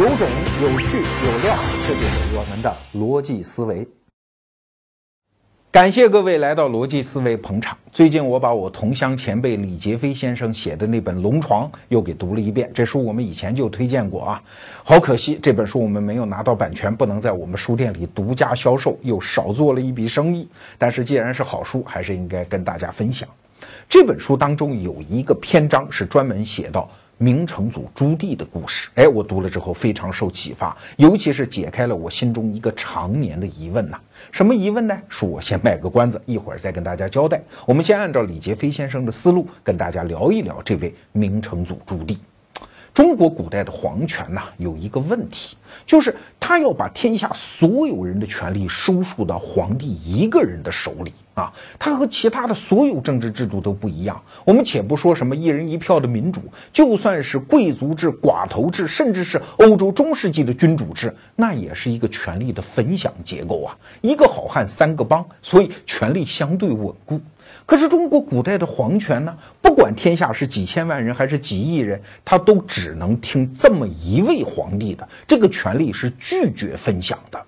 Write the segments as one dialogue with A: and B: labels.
A: 有种、有趣、有料，这就是我们的逻辑思维。感谢各位来到逻辑思维捧场。最近我把我同乡前辈李杰飞先生写的那本《龙床》又给读了一遍。这书我们以前就推荐过啊，好可惜这本书我们没有拿到版权，不能在我们书店里独家销售，又少做了一笔生意。但是既然是好书，还是应该跟大家分享。这本书当中有一个篇章是专门写到。明成祖朱棣的故事，哎，我读了之后非常受启发，尤其是解开了我心中一个常年的疑问呐。什么疑问呢？恕我先卖个关子，一会儿再跟大家交代。我们先按照李杰飞先生的思路，跟大家聊一聊这位明成祖朱棣。中国古代的皇权呐，有一个问题，就是他要把天下所有人的权力收束到皇帝一个人的手里啊。他和其他的所有政治制度都不一样。我们且不说什么一人一票的民主，就算是贵族制、寡头制，甚至是欧洲中世纪的君主制，那也是一个权力的分享结构啊。一个好汉三个帮，所以权力相对稳固。可是中国古代的皇权呢？不管天下是几千万人还是几亿人，他都只能听这么一位皇帝的，这个权力是拒绝分享的。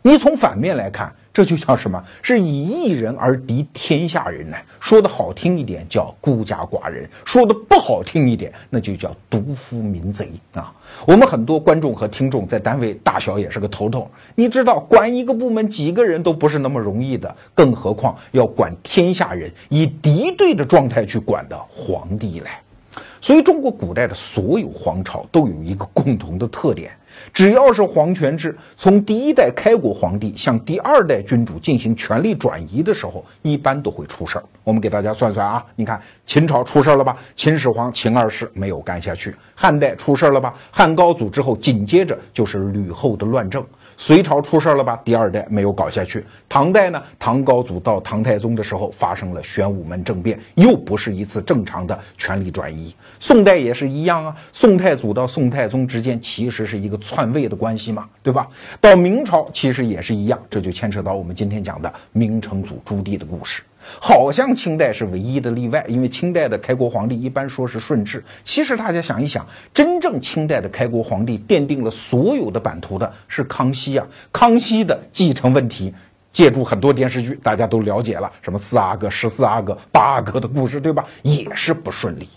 A: 你从反面来看。这就叫什么？是以一人而敌天下人呢？说的好听一点叫孤家寡人，说的不好听一点，那就叫独夫民贼啊！我们很多观众和听众在单位大小也是个头头，你知道管一个部门几个人都不是那么容易的，更何况要管天下人，以敌对的状态去管的皇帝来。所以，中国古代的所有皇朝都有一个共同的特点。只要是皇权制，从第一代开国皇帝向第二代君主进行权力转移的时候，一般都会出事儿。我们给大家算算啊，你看秦朝出事儿了吧？秦始皇秦二世没有干下去。汉代出事儿了吧？汉高祖之后紧接着就是吕后的乱政。隋朝出事了吧？第二代没有搞下去。唐代呢？唐高祖到唐太宗的时候发生了玄武门政变，又不是一次正常的权力转移。宋代也是一样啊，宋太祖到宋太宗之间其实是一个篡位的关系嘛，对吧？到明朝其实也是一样，这就牵扯到我们今天讲的明成祖朱棣的故事。好像清代是唯一的例外，因为清代的开国皇帝一般说是顺治。其实大家想一想，真正清代的开国皇帝奠定了所有的版图的是康熙啊。康熙的继承问题，借助很多电视剧，大家都了解了，什么四阿哥、十四阿哥、八阿哥的故事，对吧？也是不顺利。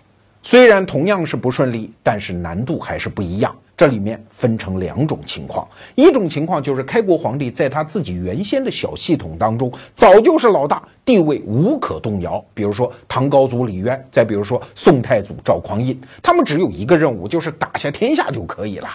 A: 虽然同样是不顺利，但是难度还是不一样。这里面分成两种情况，一种情况就是开国皇帝在他自己原先的小系统当中早就是老大，地位无可动摇。比如说唐高祖李渊，再比如说宋太祖赵匡胤，他们只有一个任务，就是打下天下就可以了。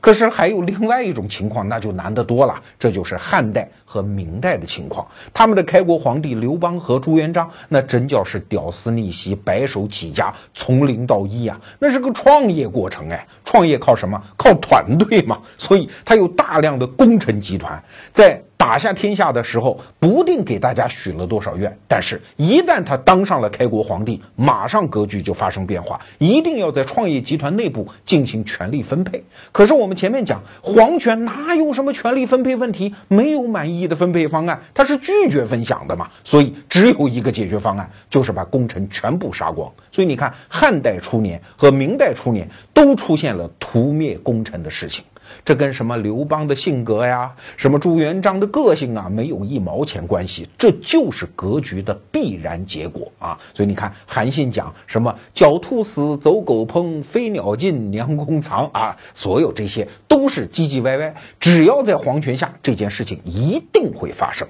A: 可是还有另外一种情况，那就难得多了。这就是汉代和明代的情况。他们的开国皇帝刘邦和朱元璋，那真叫是屌丝逆袭，白手起家，从零到一啊，那是个创业过程哎。创业靠什么？靠团队嘛。所以他有大量的功臣集团在。打下天下的时候，不定给大家许了多少愿，但是，一旦他当上了开国皇帝，马上格局就发生变化，一定要在创业集团内部进行权力分配。可是我们前面讲，皇权哪有什么权力分配问题？没有满意的分配方案，他是拒绝分享的嘛。所以只有一个解决方案，就是把功臣全部杀光。所以你看，汉代初年和明代初年都出现了屠灭功臣的事情。这跟什么刘邦的性格呀，什么朱元璋的个性啊，没有一毛钱关系，这就是格局的必然结果啊！所以你看，韩信讲什么“狡兔死，走狗烹，飞鸟尽，良弓藏”啊，所有这些都是唧唧歪歪。只要在皇权下，这件事情一定会发生。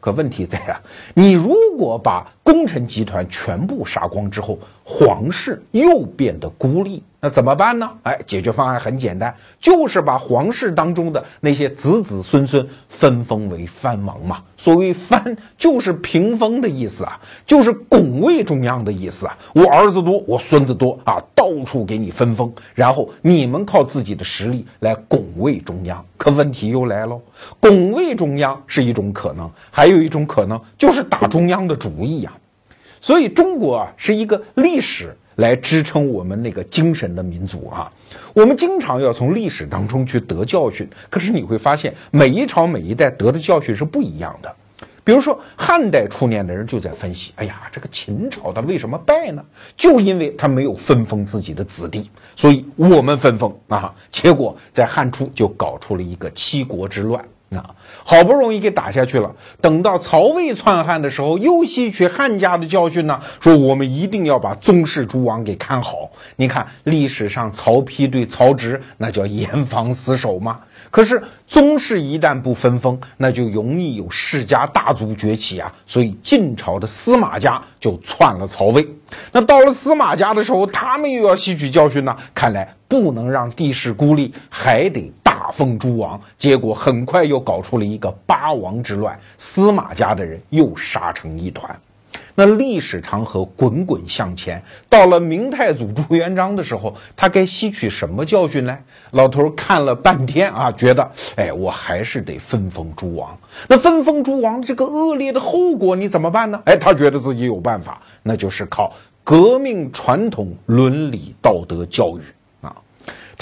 A: 可问题在啊，你如果把功臣集团全部杀光之后，皇室又变得孤立。那怎么办呢？哎，解决方案很简单，就是把皇室当中的那些子子孙孙分封为藩王嘛。所谓藩，就是屏风的意思啊，就是拱卫中央的意思啊。我儿子多，我孙子多啊，到处给你分封，然后你们靠自己的实力来拱卫中央。可问题又来了，拱卫中央是一种可能，还有一种可能就是打中央的主意呀。所以中国啊，是一个历史。来支撑我们那个精神的民族啊！我们经常要从历史当中去得教训，可是你会发现，每一朝每一代得的教训是不一样的。比如说汉代初年的人就在分析，哎呀，这个秦朝他为什么败呢？就因为他没有分封自己的子弟，所以我们分封啊，结果在汉初就搞出了一个七国之乱。那，好不容易给打下去了。等到曹魏篡汉的时候，又吸取汉家的教训呢，说我们一定要把宗室诸王给看好。你看历史上曹丕对曹植那叫严防死守嘛。可是宗室一旦不分封，那就容易有世家大族崛起啊。所以晋朝的司马家就篡了曹魏。那到了司马家的时候，他们又要吸取教训呢。看来不能让帝室孤立，还得。大封诸王，结果很快又搞出了一个八王之乱，司马家的人又杀成一团。那历史长河滚滚向前，到了明太祖朱元璋的时候，他该吸取什么教训呢？老头看了半天啊，觉得，哎，我还是得分封诸王。那分封诸王这个恶劣的后果你怎么办呢？哎，他觉得自己有办法，那就是靠革命传统伦理道德教育。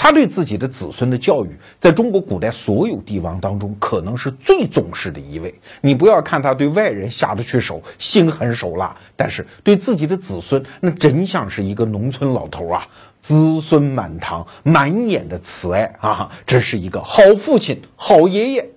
A: 他对自己的子孙的教育，在中国古代所有帝王当中，可能是最重视的一位。你不要看他对外人下得去手，心狠手辣，但是对自己的子孙，那真像是一个农村老头啊，子孙满堂，满眼的慈爱啊，真是一个好父亲、好爷爷。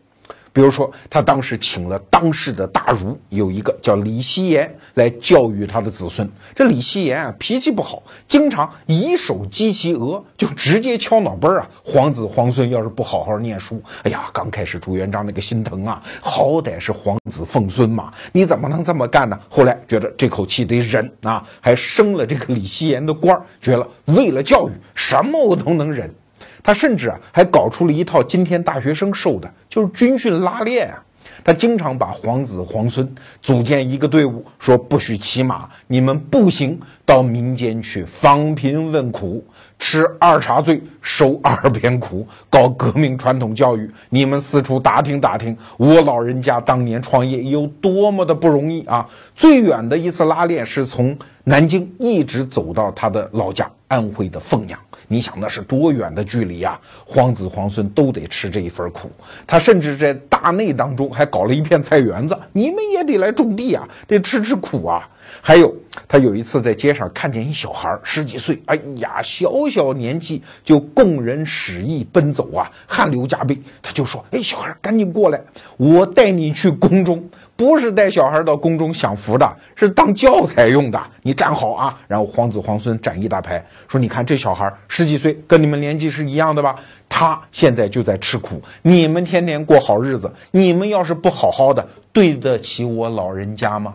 A: 比如说，他当时请了当世的大儒，有一个叫李希言来教育他的子孙。这李希言啊，脾气不好，经常以手击其额，就直接敲脑门啊。皇子皇孙要是不好好念书，哎呀，刚开始朱元璋那个心疼啊，好歹是皇子奉孙嘛，你怎么能这么干呢？后来觉得这口气得忍啊，还升了这个李希言的官儿，觉得为了教育，什么我都能忍。他甚至啊，还搞出了一套今天大学生受的，就是军训拉练啊。他经常把皇子皇孙组建一个队伍，说不许骑马，你们步行到民间去访贫问苦，吃二茬罪，受二鞭苦，搞革命传统教育。你们四处打听打听，我老人家当年创业有多么的不容易啊！最远的一次拉练是从南京一直走到他的老家安徽的凤阳。你想那是多远的距离啊？皇子皇孙都得吃这一份苦。他甚至在大内当中还搞了一片菜园子，你们也得来种地啊，得吃吃苦啊。还有，他有一次在街上看见一小孩十几岁，哎呀，小小年纪就供人使役奔走啊，汗流浃背。他就说：“哎，小孩，赶紧过来，我带你去宫中。”不是带小孩到宫中享福的，是当教材用的。你站好啊！然后皇子皇孙展一大排，说：“你看这小孩十几岁，跟你们年纪是一样的吧？他现在就在吃苦，你们天天过好日子。你们要是不好好的，对得起我老人家吗？”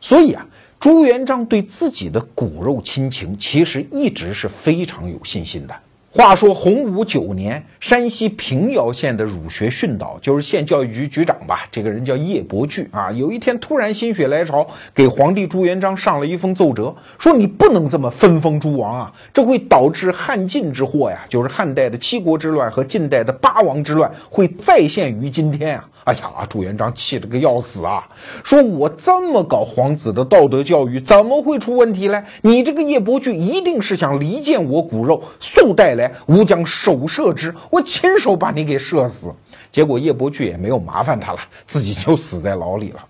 A: 所以啊，朱元璋对自己的骨肉亲情其实一直是非常有信心的。话说洪武九年，山西平遥县的儒学训导，就是县教育局局长吧，这个人叫叶伯巨啊。有一天突然心血来潮，给皇帝朱元璋上了一封奏折，说你不能这么分封诸王啊，这会导致汉晋之祸呀，就是汉代的七国之乱和晋代的八王之乱会再现于今天啊。哎呀，朱元璋气得个要死啊！说我这么搞皇子的道德教育，怎么会出问题呢？你这个叶伯巨一定是想离间我骨肉，速带来，吾将手射之，我亲手把你给射死。结果叶伯巨也没有麻烦他了，自己就死在牢里了。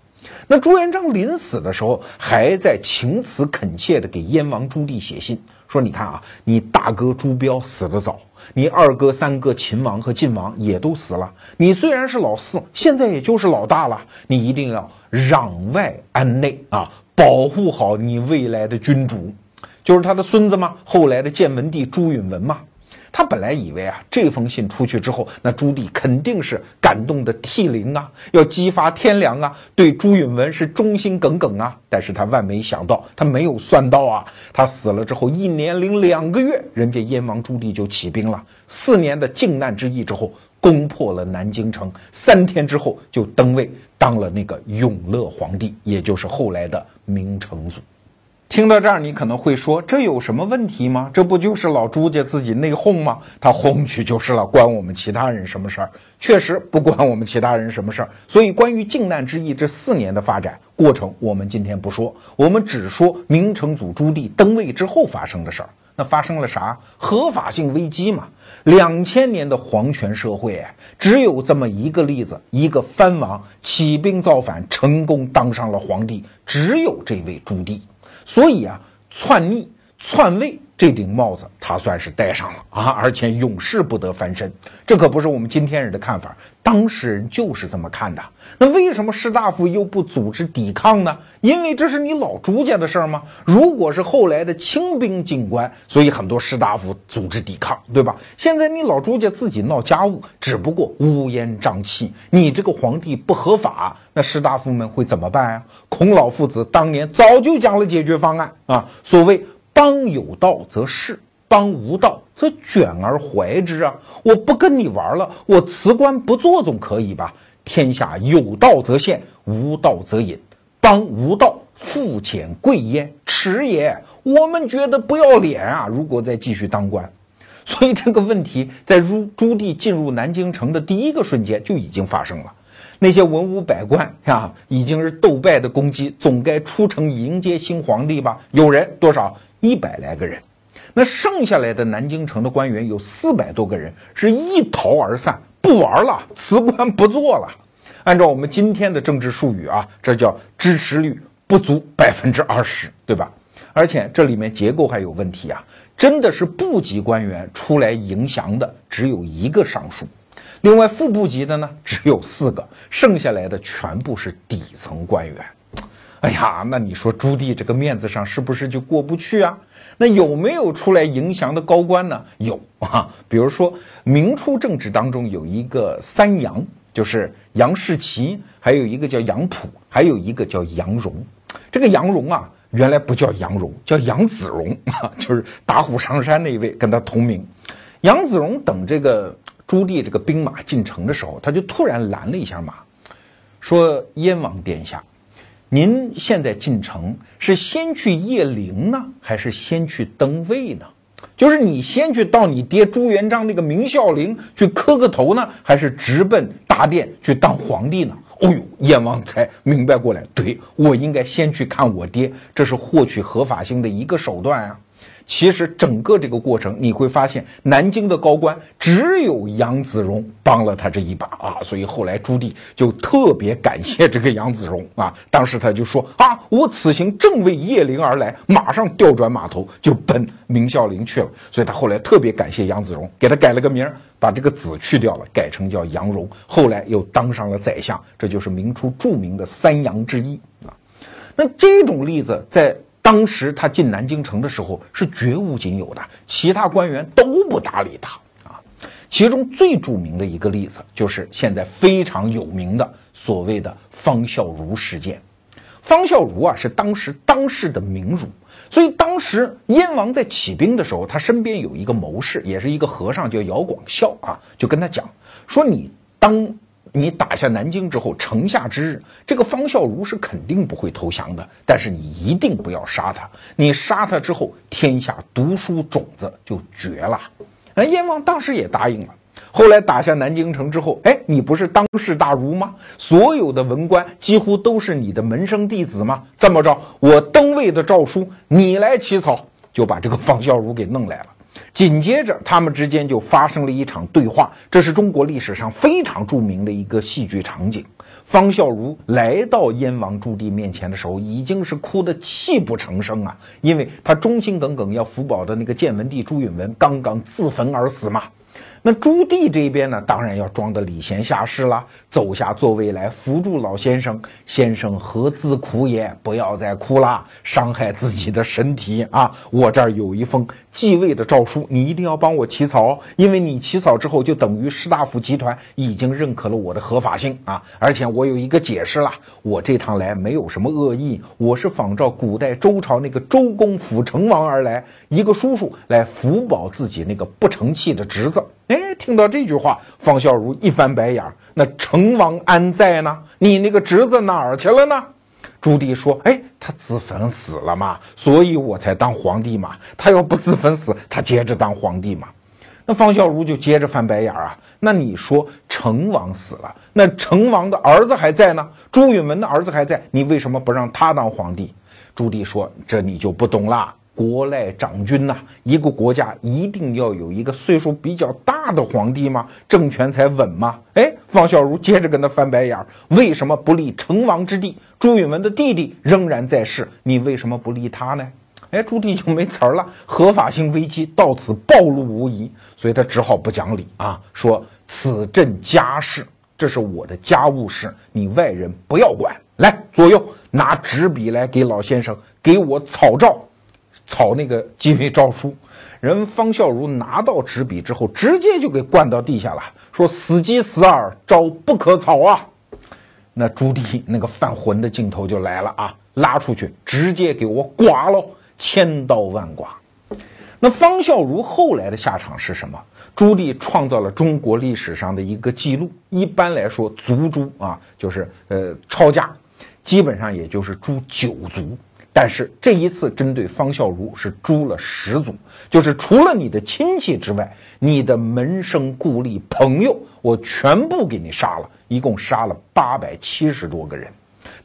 A: 那朱元璋临死的时候，还在情辞恳切地给燕王朱棣写信，说：“你看啊，你大哥朱标死得早。”你二哥、三哥秦王和晋王也都死了。你虽然是老四，现在也就是老大了。你一定要攘外安内啊，保护好你未来的君主，就是他的孙子嘛？后来的建文帝朱允文嘛。他本来以为啊，这封信出去之后，那朱棣肯定是感动的涕零啊，要激发天良啊，对朱允文是忠心耿耿啊。但是他万没想到，他没有算到啊，他死了之后一年零两个月，人家燕王朱棣就起兵了，四年的靖难之役之后，攻破了南京城，三天之后就登位当了那个永乐皇帝，也就是后来的明成祖。听到这儿，你可能会说，这有什么问题吗？这不就是老朱家自己内讧吗？他哄去就是了，关我们其他人什么事儿？确实不关我们其他人什么事儿。所以，关于靖难之役这四年的发展过程，我们今天不说，我们只说明成祖朱棣登位之后发生的事儿。那发生了啥？合法性危机嘛。两千年的皇权社会，只有这么一个例子：一个藩王起兵造反，成功当上了皇帝，只有这位朱棣。所以啊，篡逆、篡位。这顶帽子他算是戴上了啊，而且永世不得翻身。这可不是我们今天人的看法，当事人就是这么看的。那为什么士大夫又不组织抵抗呢？因为这是你老朱家的事儿吗？如果是后来的清兵进关，所以很多士大夫组织抵抗，对吧？现在你老朱家自己闹家务，只不过乌烟瘴气，你这个皇帝不合法，那士大夫们会怎么办啊？孔老夫子当年早就讲了解决方案啊，所谓。邦有道则仕，邦无道则卷而怀之啊！我不跟你玩了，我辞官不做总可以吧？天下有道则现，无道则隐。邦无道，富浅贵焉，耻也。我们觉得不要脸啊！如果再继续当官，所以这个问题在朱朱棣进入南京城的第一个瞬间就已经发生了。那些文武百官啊，已经是斗败的公鸡，总该出城迎接新皇帝吧？有人多少？一百来个人，那剩下来的南京城的官员有四百多个人，是一逃而散，不玩了，辞官不做了。按照我们今天的政治术语啊，这叫支持率不足百分之二十，对吧？而且这里面结构还有问题啊，真的是部级官员出来迎降的只有一个尚书，另外副部级的呢只有四个，剩下来的全部是底层官员。哎呀，那你说朱棣这个面子上是不是就过不去啊？那有没有出来迎降的高官呢？有啊，比如说明初政治当中有一个三杨，就是杨士奇，还有一个叫杨溥，还有一个叫杨荣。这个杨荣啊，原来不叫杨荣，叫杨子荣啊，就是打虎上山那一位，跟他同名。杨子荣等这个朱棣这个兵马进城的时候，他就突然拦了一下马，说：“燕王殿下。”您现在进城是先去谒陵呢，还是先去登位呢？就是你先去到你爹朱元璋那个明孝陵去磕个头呢，还是直奔大殿去当皇帝呢？哦呦，燕王才明白过来，对我应该先去看我爹，这是获取合法性的一个手段啊。其实整个这个过程，你会发现南京的高官只有杨子荣帮了他这一把啊，所以后来朱棣就特别感谢这个杨子荣啊。当时他就说啊，我此行正为谒陵而来，马上调转马头就奔明孝陵去了。所以他后来特别感谢杨子荣，给他改了个名，把这个子去掉了，改成叫杨荣。后来又当上了宰相，这就是明初著名的三杨之一啊。那这种例子在。当时他进南京城的时候是绝无仅有的，其他官员都不搭理他啊。其中最著名的一个例子就是现在非常有名的所谓的方孝孺事件。方孝孺啊是当时当世的名儒，所以当时燕王在起兵的时候，他身边有一个谋士，也是一个和尚，叫姚广孝啊，就跟他讲说：“你当。”你打下南京之后，城下之日，这个方孝孺是肯定不会投降的。但是你一定不要杀他，你杀他之后，天下读书种子就绝了。那燕王当时也答应了。后来打下南京城之后，哎，你不是当世大儒吗？所有的文官几乎都是你的门生弟子吗？这么着，我登位的诏书你来起草，就把这个方孝孺给弄来了。紧接着，他们之间就发生了一场对话，这是中国历史上非常著名的一个戏剧场景。方孝孺来到燕王朱棣面前的时候，已经是哭得泣不成声啊，因为他忠心耿耿要辅保的那个建文帝朱允炆刚刚自焚而死嘛。那朱棣这边呢，当然要装的礼贤下士了，走下座位来扶住老先生。先生何自苦也？不要再哭了，伤害自己的身体啊！我这儿有一封继位的诏书，你一定要帮我起草，因为你起草之后，就等于士大夫集团已经认可了我的合法性啊！而且我有一个解释了，我这趟来没有什么恶意，我是仿照古代周朝那个周公辅成王而来，一个叔叔来辅保自己那个不成器的侄子。哎，听到这句话，方孝孺一翻白眼儿：“那成王安在呢？你那个侄子哪儿去了呢？”朱棣说：“哎，他自焚死了嘛，所以我才当皇帝嘛。他要不自焚死，他接着当皇帝嘛。”那方孝孺就接着翻白眼儿啊：“那你说成王死了，那成王的儿子还在呢？朱允文的儿子还在，你为什么不让他当皇帝？”朱棣说：“这你就不懂啦。”国赖长君呐，一个国家一定要有一个岁数比较大的皇帝吗？政权才稳吗？哎，方孝孺接着跟他翻白眼儿，为什么不立成王之弟？朱允文的弟弟仍然在世，你为什么不立他呢？哎，朱棣就没词儿了，合法性危机到此暴露无遗，所以他只好不讲理啊，说此朕家事，这是我的家务事，你外人不要管。来，左右拿纸笔来给老先生给我草诏。草那个继位诏书，人方孝孺拿到纸笔之后，直接就给灌到地下了，说：“死鸡死耳，招不可草啊！”那朱棣那个犯浑的劲头就来了啊，拉出去直接给我剐喽，千刀万剐。那方孝孺后来的下场是什么？朱棣创造了中国历史上的一个记录。一般来说，族诛啊，就是呃抄家，基本上也就是诛九族。但是这一次针对方孝孺是诛了十族，就是除了你的亲戚之外，你的门生故吏、朋友，我全部给你杀了，一共杀了八百七十多个人。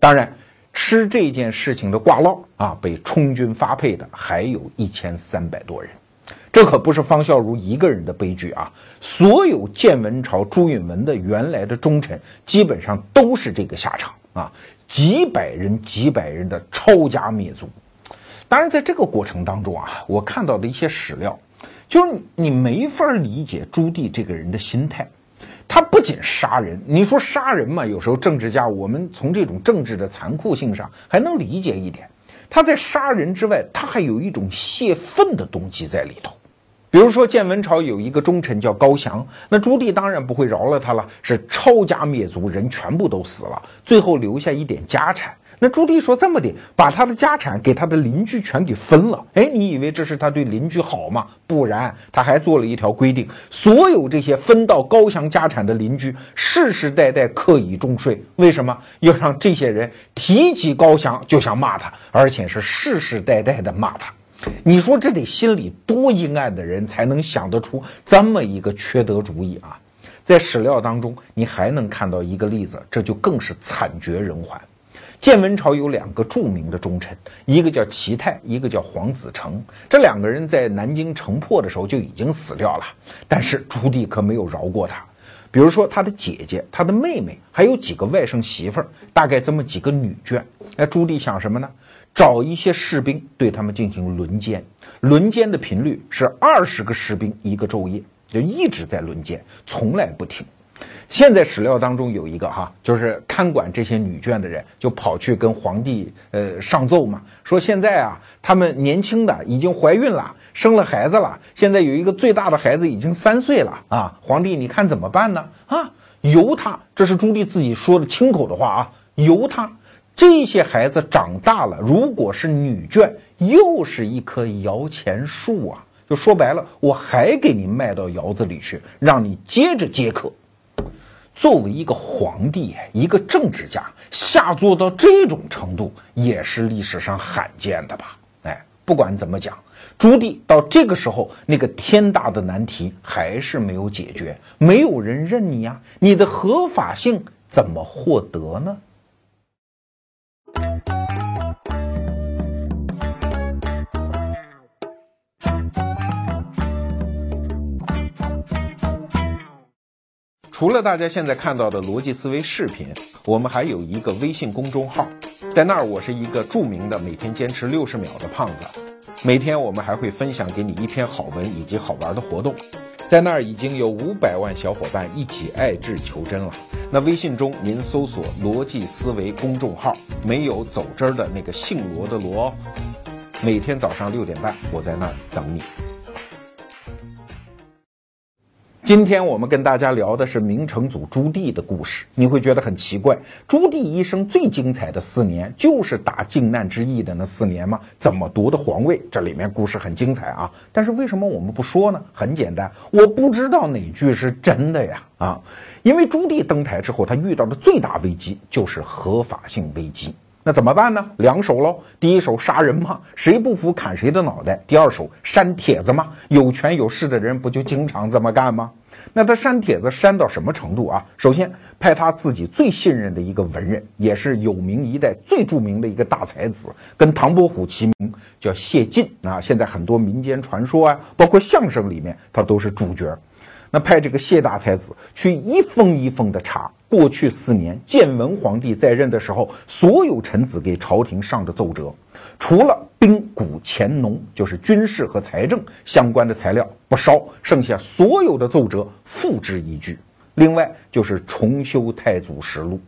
A: 当然，吃这件事情的挂烙啊，被充军发配的还有一千三百多人。这可不是方孝孺一个人的悲剧啊！所有建文朝朱允文的原来的忠臣，基本上都是这个下场啊。几百人、几百人的抄家灭族，当然，在这个过程当中啊，我看到的一些史料，就是你没法理解朱棣这个人的心态。他不仅杀人，你说杀人嘛，有时候政治家我们从这种政治的残酷性上还能理解一点。他在杀人之外，他还有一种泄愤的动机在里头。比如说，建文朝有一个忠臣叫高翔，那朱棣当然不会饶了他了，是抄家灭族，人全部都死了，最后留下一点家产。那朱棣说这么的，把他的家产给他的邻居全给分了。哎，你以为这是他对邻居好吗？不然，他还做了一条规定，所有这些分到高翔家产的邻居，世世代代课以重税。为什么要让这些人提起高翔就想骂他，而且是世世代代的骂他？你说这得心里多阴暗的人才能想得出这么一个缺德主意啊！在史料当中，你还能看到一个例子，这就更是惨绝人寰。建文朝有两个著名的忠臣，一个叫齐泰，一个叫黄子成。这两个人在南京城破的时候就已经死掉了，但是朱棣可没有饶过他。比如说他的姐姐、他的妹妹，还有几个外甥媳妇儿，大概这么几个女眷。那朱棣想什么呢？找一些士兵对他们进行轮奸，轮奸的频率是二十个士兵一个昼夜，就一直在轮奸，从来不停。现在史料当中有一个哈，就是看管这些女眷的人，就跑去跟皇帝呃上奏嘛，说现在啊，他们年轻的已经怀孕了，生了孩子了，现在有一个最大的孩子已经三岁了啊，皇帝你看怎么办呢？啊，由他，这是朱棣自己说的亲口的话啊，由他。这些孩子长大了，如果是女眷，又是一棵摇钱树啊！就说白了，我还给你卖到窑子里去，让你接着接客。作为一个皇帝，一个政治家，下作到这种程度，也是历史上罕见的吧？哎，不管怎么讲，朱棣到这个时候，那个天大的难题还是没有解决，没有人认你呀，你的合法性怎么获得呢？除了大家现在看到的逻辑思维视频，我们还有一个微信公众号，在那儿我是一个著名的每天坚持六十秒的胖子，每天我们还会分享给你一篇好文以及好玩的活动，在那儿已经有五百万小伙伴一起爱智求真了。那微信中您搜索“逻辑思维”公众号，没有走之儿的那个姓罗的罗。每天早上六点半，我在那儿等你。今天我们跟大家聊的是明成祖朱棣的故事，你会觉得很奇怪，朱棣一生最精彩的四年就是打靖难之役的那四年吗？怎么夺的皇位？这里面故事很精彩啊，但是为什么我们不说呢？很简单，我不知道哪句是真的呀啊！因为朱棣登台之后，他遇到的最大危机就是合法性危机。那怎么办呢？两手喽。第一手杀人嘛，谁不服砍谁的脑袋。第二手删帖子嘛，有权有势的人不就经常这么干吗？那他删帖子删到什么程度啊？首先派他自己最信任的一个文人，也是有名一代最著名的一个大才子，跟唐伯虎齐名，叫谢晋啊。现在很多民间传说啊，包括相声里面，他都是主角。那派这个谢大才子去一封一封的查过去四年建文皇帝在任的时候，所有臣子给朝廷上的奏折，除了兵谷钱农，就是军事和财政相关的材料不烧，剩下所有的奏折付之一炬。另外就是重修太祖实录。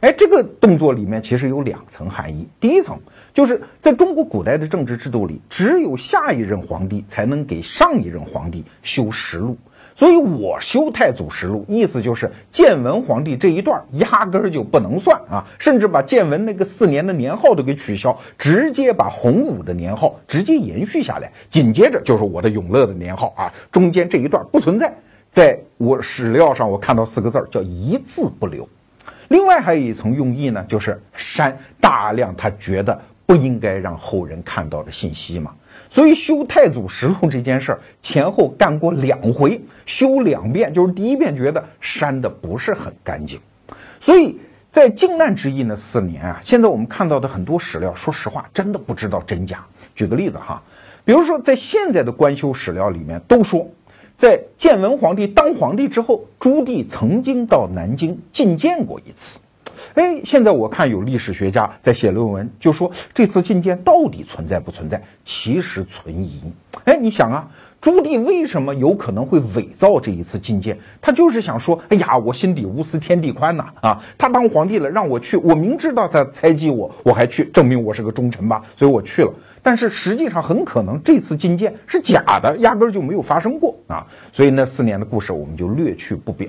A: 哎，这个动作里面其实有两层含义。第一层就是在中国古代的政治制度里，只有下一任皇帝才能给上一任皇帝修实录。所以我修太祖实录，意思就是建文皇帝这一段压根儿就不能算啊，甚至把建文那个四年的年号都给取消，直接把洪武的年号直接延续下来，紧接着就是我的永乐的年号啊，中间这一段不存在，在我史料上我看到四个字儿叫一字不留。另外还有一层用意呢，就是删大量他觉得不应该让后人看到的信息嘛。所以修太祖实录这件事儿前后干过两回，修两遍，就是第一遍觉得删的不是很干净，所以在靖难之役那四年啊，现在我们看到的很多史料，说实话真的不知道真假。举个例子哈，比如说在现在的官修史料里面都说，在建文皇帝当皇帝之后，朱棣曾经到南京觐见过一次。哎，现在我看有历史学家在写论文，就说这次觐见到底存在不存在？其实存疑。哎，你想啊，朱棣为什么有可能会伪造这一次觐见？他就是想说，哎呀，我心底无私天地宽呐！啊，他当皇帝了，让我去，我明知道他猜忌我，我还去，证明我是个忠臣吧，所以我去了。但是实际上很可能这次觐见是假的，压根儿就没有发生过啊！所以那四年的故事我们就略去不表。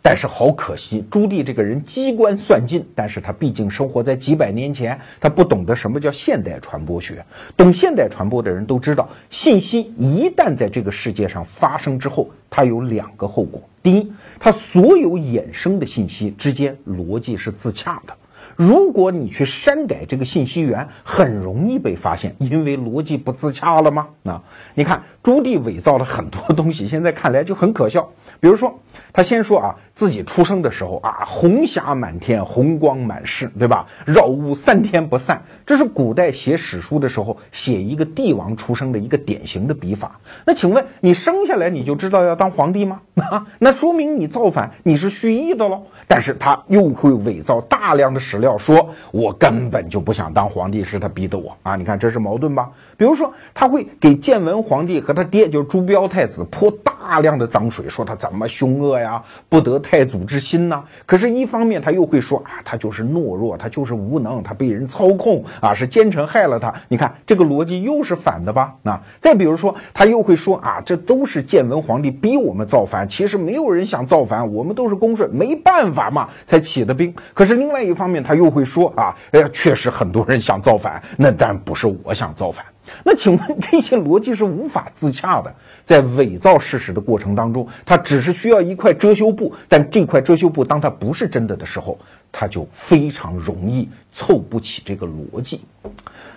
A: 但是好可惜，朱棣这个人机关算尽，但是他毕竟生活在几百年前，他不懂得什么叫现代传播学。懂现代传播的人都知道，信息一旦在这个世界上发生之后，它有两个后果：第一，它所有衍生的信息之间逻辑是自洽的。如果你去删改这个信息源，很容易被发现，因为逻辑不自洽了吗？啊，你看朱棣伪造了很多东西，现在看来就很可笑。比如说，他先说啊，自己出生的时候啊，红霞满天，红光满室，对吧？绕屋三天不散，这是古代写史书的时候写一个帝王出生的一个典型的笔法。那请问你生下来你就知道要当皇帝吗？啊，那说明你造反，你是蓄意的喽。但是他又会伪造大量的史料，说我根本就不想当皇帝，是他逼的我啊！你看这是矛盾吧？比如说，他会给建文皇帝和他爹，就是朱标太子泼大量的脏水，说他怎么凶恶呀，不得太祖之心呢。可是，一方面他又会说啊，他就是懦弱，他就是无能，他被人操控啊，是奸臣害了他。你看这个逻辑又是反的吧？啊，再比如说，他又会说啊，这都是建文皇帝逼我们造反，其实没有人想造反，我们都是恭顺，没办法。嘛才起的兵，可是另外一方面他又会说啊，哎呀，确实很多人想造反，那但不是我想造反。那请问这些逻辑是无法自洽的，在伪造事实的过程当中，他只是需要一块遮羞布，但这块遮羞布当它不是真的的时候，他就非常容易凑不起这个逻辑。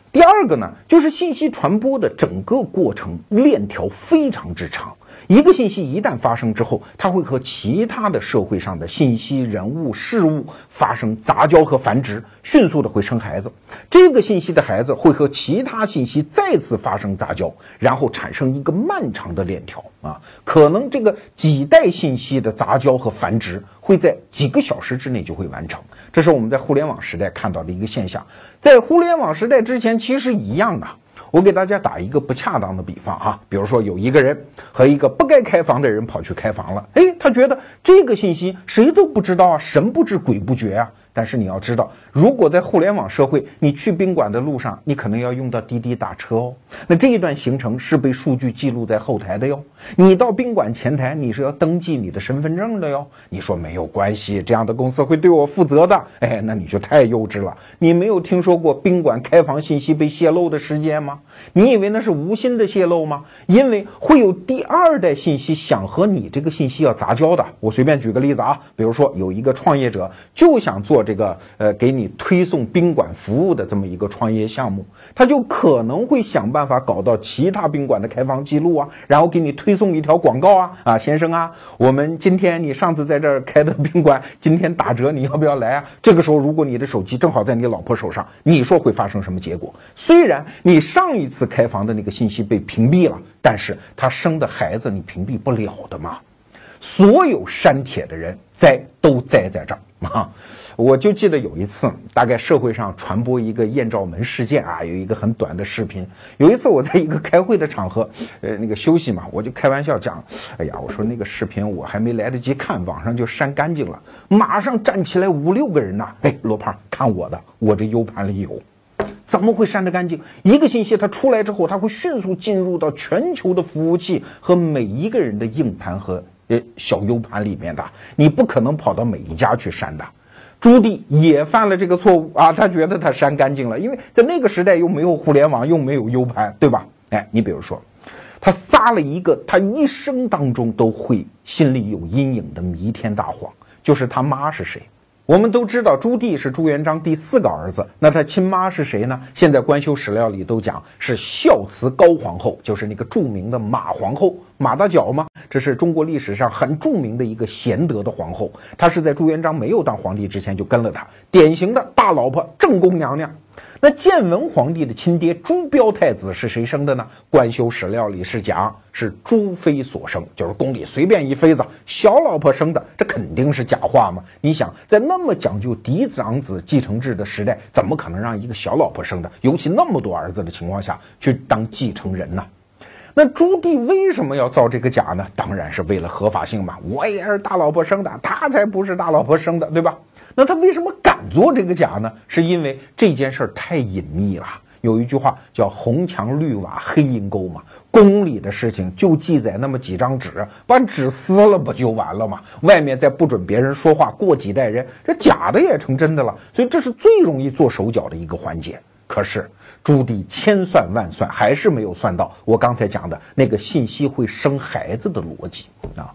A: 第二个呢，就是信息传播的整个过程链条非常之长。一个信息一旦发生之后，它会和其他的社会上的信息、人物、事物发生杂交和繁殖，迅速的会生孩子。这个信息的孩子会和其他信息再次发生杂交，然后产生一个漫长的的链条啊，可能这个几代信息的杂交和繁殖会在几个小时之内就会完成。这是我们在互联网时代看到的一个现象，在互联网时代之前其实一样的。我给大家打一个不恰当的比方啊，比如说有一个人和一个不该开房的人跑去开房了，哎，他觉得这个信息谁都不知道啊，神不知鬼不觉啊。但是你要知道，如果在互联网社会，你去宾馆的路上，你可能要用到滴滴打车哦。那这一段行程是被数据记录在后台的哟。你到宾馆前台，你是要登记你的身份证的哟。你说没有关系，这样的公司会对我负责的。哎，那你就太幼稚了。你没有听说过宾馆开房信息被泄露的事件吗？你以为那是无心的泄露吗？因为会有第二代信息想和你这个信息要杂交的。我随便举个例子啊，比如说有一个创业者就想做。这个呃给你推送宾馆服务的这么一个创业项目，他就可能会想办法搞到其他宾馆的开房记录啊，然后给你推送一条广告啊啊，先生啊，我们今天你上次在这儿开的宾馆今天打折，你要不要来啊？这个时候如果你的手机正好在你老婆手上，你说会发生什么结果？虽然你上一次开房的那个信息被屏蔽了，但是他生的孩子你屏蔽不了的嘛。所有删帖的人栽都栽在这儿啊！我就记得有一次，大概社会上传播一个艳照门事件啊，有一个很短的视频。有一次我在一个开会的场合，呃，那个休息嘛，我就开玩笑讲：“哎呀，我说那个视频我还没来得及看，网上就删干净了。”马上站起来五六个人呐，哎，罗胖看我的，我这 U 盘里有，怎么会删得干净？一个信息它出来之后，它会迅速进入到全球的服务器和每一个人的硬盘和呃。小 U 盘里面的，你不可能跑到每一家去删的。朱棣也犯了这个错误啊，他觉得他删干净了，因为在那个时代又没有互联网，又没有 U 盘，对吧？哎，你比如说，他撒了一个他一生当中都会心里有阴影的弥天大谎，就是他妈是谁。我们都知道朱棣是朱元璋第四个儿子，那他亲妈是谁呢？现在官修史料里都讲是孝慈高皇后，就是那个著名的马皇后，马大脚吗？这是中国历史上很著名的一个贤德的皇后，她是在朱元璋没有当皇帝之前就跟了他，典型的大老婆正宫娘娘。那建文皇帝的亲爹朱标太子是谁生的呢？官修史料里是讲是朱妃所生，就是宫里随便一妃子小老婆生的，这肯定是假话嘛？你想在那么讲究嫡长子继承制的时代，怎么可能让一个小老婆生的，尤其那么多儿子的情况下去当继承人呢？那朱棣为什么要造这个假呢？当然是为了合法性嘛。我也是大老婆生的，他才不是大老婆生的，对吧？那他为什么敢做这个假呢？是因为这件事儿太隐秘了。有一句话叫“红墙绿瓦黑阴沟”嘛，宫里的事情就记载那么几张纸，把纸撕了不就完了吗？外面再不准别人说话，过几代人，这假的也成真的了。所以这是最容易做手脚的一个环节。可是。朱棣千算万算，还是没有算到我刚才讲的那个信息会生孩子的逻辑啊！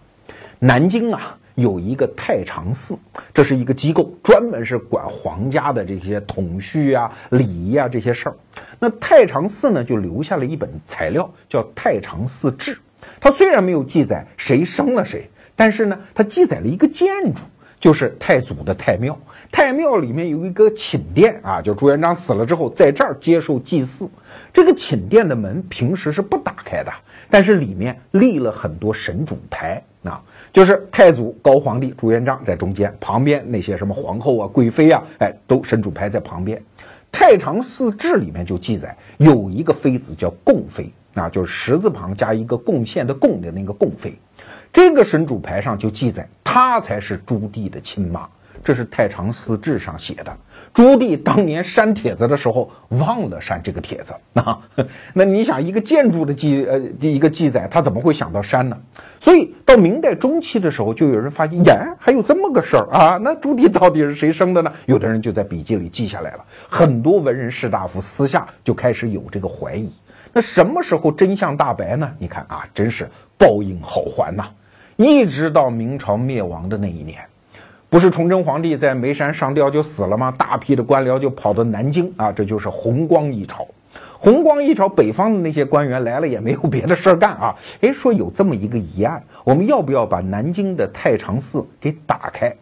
A: 南京啊有一个太常寺，这是一个机构，专门是管皇家的这些统序啊、礼仪啊这些事儿。那太常寺呢，就留下了一本材料，叫《太常寺志》。它虽然没有记载谁生了谁，但是呢，它记载了一个建筑。就是太祖的太庙，太庙里面有一个寝殿啊，就朱元璋死了之后，在这儿接受祭祀。这个寝殿的门平时是不打开的，但是里面立了很多神主牌啊，就是太祖高皇帝朱元璋在中间，旁边那些什么皇后啊、贵妃啊，哎，都神主牌在旁边。太常寺志里面就记载有一个妃子叫贡妃啊，就是十字旁加一个贡献的贡的那个贡妃。这个神主牌上就记载，她才是朱棣的亲妈。这是《太常寺志》上写的。朱棣当年删帖子的时候忘了删这个帖子啊。那你想，一个建筑的记呃一个记载，他怎么会想到删呢？所以到明代中期的时候，就有人发现，耶，还有这么个事儿啊。那朱棣到底是谁生的呢？有的人就在笔记里记下来了。很多文人士大夫私下就开始有这个怀疑。那什么时候真相大白呢？你看啊，真是报应好还呐！一直到明朝灭亡的那一年，不是崇祯皇帝在眉山上吊就死了吗？大批的官僚就跑到南京啊，这就是弘光一朝。弘光一朝，北方的那些官员来了也没有别的事儿干啊，哎，说有这么一个疑案，我们要不要把南京的太常寺给打开？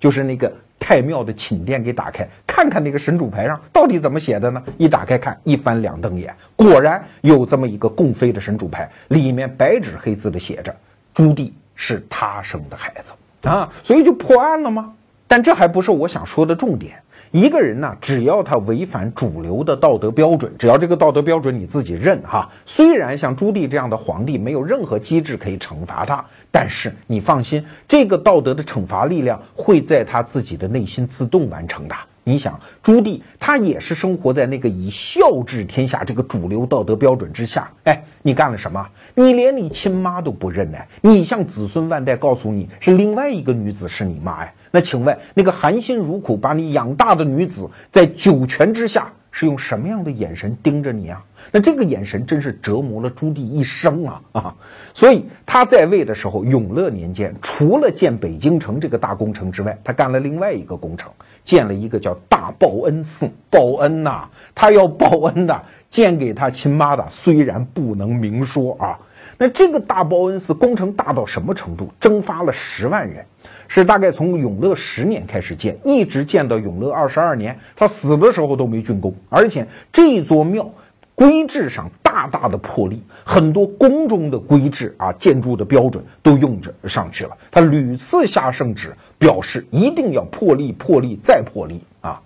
A: 就是那个。太庙的寝殿给打开，看看那个神主牌上到底怎么写的呢？一打开看，一翻两瞪眼，果然有这么一个共妃的神主牌，里面白纸黑字的写着朱棣是他生的孩子啊，所以就破案了吗？但这还不是我想说的重点。一个人呢，只要他违反主流的道德标准，只要这个道德标准你自己认哈，虽然像朱棣这样的皇帝没有任何机制可以惩罚他，但是你放心，这个道德的惩罚力量会在他自己的内心自动完成的。你想，朱棣他也是生活在那个以孝治天下这个主流道德标准之下，哎，你干了什么？你连你亲妈都不认呢？你向子孙万代告诉你是另外一个女子是你妈呀？那请问，那个含辛茹苦把你养大的女子，在九泉之下是用什么样的眼神盯着你啊？那这个眼神真是折磨了朱棣一生啊啊！所以他在位的时候，永乐年间，除了建北京城这个大工程之外，他干了另外一个工程，建了一个叫大报恩寺。报恩呐，他要报恩的，建给他亲妈的，虽然不能明说啊。那这个大报恩寺工程大到什么程度？征发了十万人。是大概从永乐十年开始建，一直建到永乐二十二年，他死的时候都没竣工。而且这座庙规制上大大的破例，很多宫中的规制啊，建筑的标准都用着上去了。他屡次下圣旨，表示一定要破例、破例再破例啊。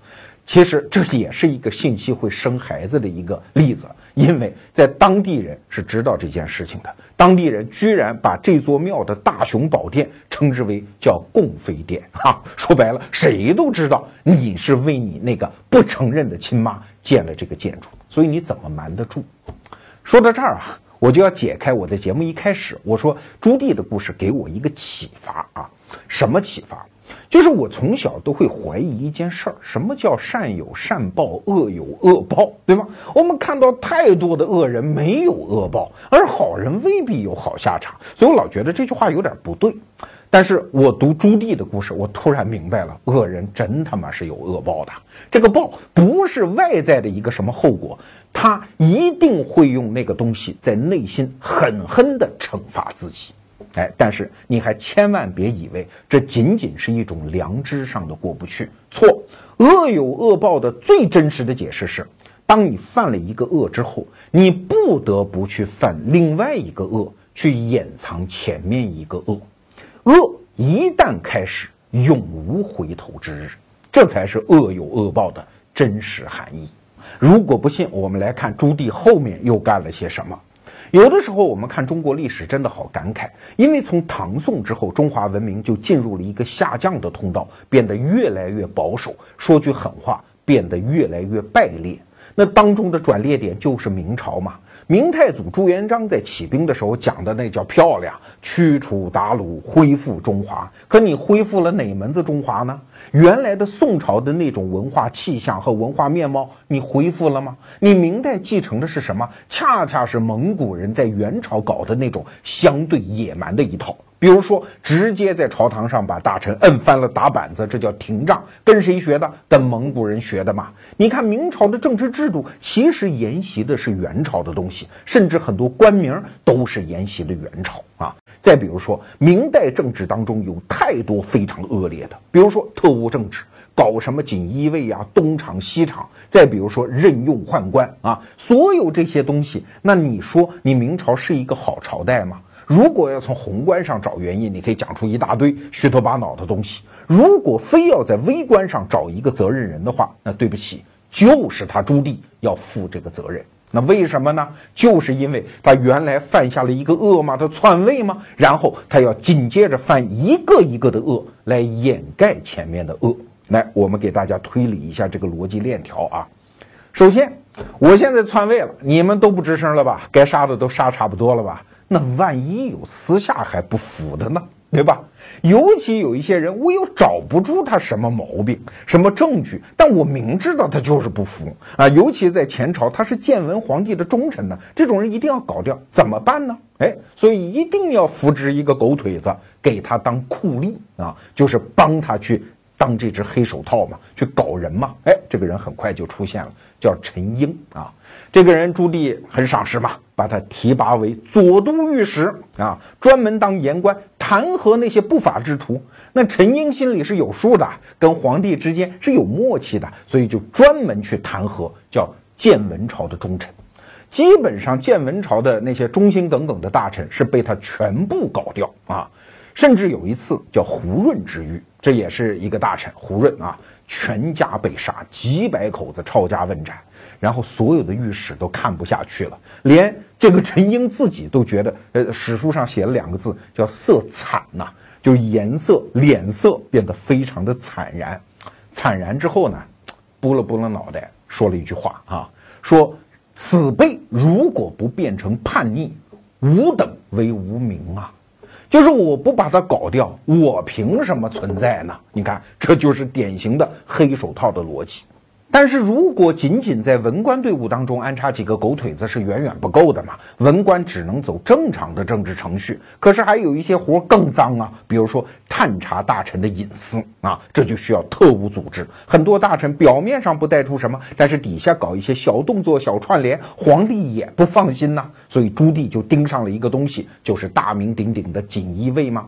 A: 其实这也是一个信息会生孩子的一个例子，因为在当地人是知道这件事情的。当地人居然把这座庙的大雄宝殿称之为叫供妃殿，哈，说白了，谁都知道你是为你那个不承认的亲妈建了这个建筑，所以你怎么瞒得住？说到这儿啊，我就要解开我在节目一开始我说朱棣的故事给我一个启发啊，什么启发？就是我从小都会怀疑一件事儿，什么叫善有善报，恶有恶报，对吗？我们看到太多的恶人没有恶报，而好人未必有好下场，所以我老觉得这句话有点不对。但是我读朱棣的故事，我突然明白了，恶人真他妈是有恶报的。这个报不是外在的一个什么后果，他一定会用那个东西在内心狠狠地惩罚自己。哎，但是你还千万别以为这仅仅是一种良知上的过不去。错，恶有恶报的最真实的解释是：当你犯了一个恶之后，你不得不去犯另外一个恶，去掩藏前面一个恶。恶一旦开始，永无回头之日。这才是恶有恶报的真实含义。如果不信，我们来看朱棣后面又干了些什么。有的时候，我们看中国历史，真的好感慨，因为从唐宋之后，中华文明就进入了一个下降的通道，变得越来越保守，说句狠话，变得越来越败劣。那当中的转捩点就是明朝嘛。明太祖朱元璋在起兵的时候讲的那叫漂亮，驱除鞑虏，恢复中华。可你恢复了哪门子中华呢？原来的宋朝的那种文化气象和文化面貌，你恢复了吗？你明代继承的是什么？恰恰是蒙古人在元朝搞的那种相对野蛮的一套。比如说，直接在朝堂上把大臣摁翻了打板子，这叫廷杖。跟谁学的？跟蒙古人学的嘛。你看明朝的政治制度，其实沿袭的是元朝的东西，甚至很多官名都是沿袭的元朝啊。再比如说，明代政治当中有太多非常恶劣的，比如说特务政治，搞什么锦衣卫呀、东厂西厂；再比如说任用宦官啊，所有这些东西，那你说你明朝是一个好朝代吗？如果要从宏观上找原因，你可以讲出一大堆虚头巴脑的东西。如果非要在微观上找一个责任人的话，那对不起，就是他朱棣要负这个责任。那为什么呢？就是因为他原来犯下了一个恶嘛，他篡位嘛，然后他要紧接着犯一个一个的恶来掩盖前面的恶。来，我们给大家推理一下这个逻辑链条啊。首先，我现在篡位了，你们都不吱声了吧？该杀的都杀差不多了吧？那万一有私下还不服的呢，对吧？尤其有一些人，我又找不出他什么毛病、什么证据，但我明知道他就是不服啊。尤其在前朝，他是建文皇帝的忠臣呢，这种人一定要搞掉，怎么办呢？哎，所以一定要扶植一个狗腿子给他当酷吏啊，就是帮他去当这只黑手套嘛，去搞人嘛。哎，这个人很快就出现了，叫陈英啊。这个人朱棣很赏识嘛，把他提拔为左都御史啊，专门当言官，弹劾那些不法之徒。那陈英心里是有数的，跟皇帝之间是有默契的，所以就专门去弹劾叫建文朝的忠臣。基本上建文朝的那些忠心耿耿的大臣是被他全部搞掉啊，甚至有一次叫胡润之狱，这也是一个大臣胡润啊，全家被杀，几百口子抄家问斩。然后所有的御史都看不下去了，连这个陈英自己都觉得，呃，史书上写了两个字叫“色惨”呐，就颜色、脸色变得非常的惨然。惨然之后呢，拨了拨了脑袋，说了一句话啊，说：“此辈如果不变成叛逆，吾等为无名啊！就是我不把他搞掉，我凭什么存在呢？你看，这就是典型的黑手套的逻辑。但是如果仅仅在文官队伍当中安插几个狗腿子是远远不够的嘛？文官只能走正常的政治程序，可是还有一些活更脏啊，比如说探查大臣的隐私啊，这就需要特务组织。很多大臣表面上不带出什么，但是底下搞一些小动作、小串联，皇帝也不放心呐。所以朱棣就盯上了一个东西，就是大名鼎鼎的锦衣卫吗？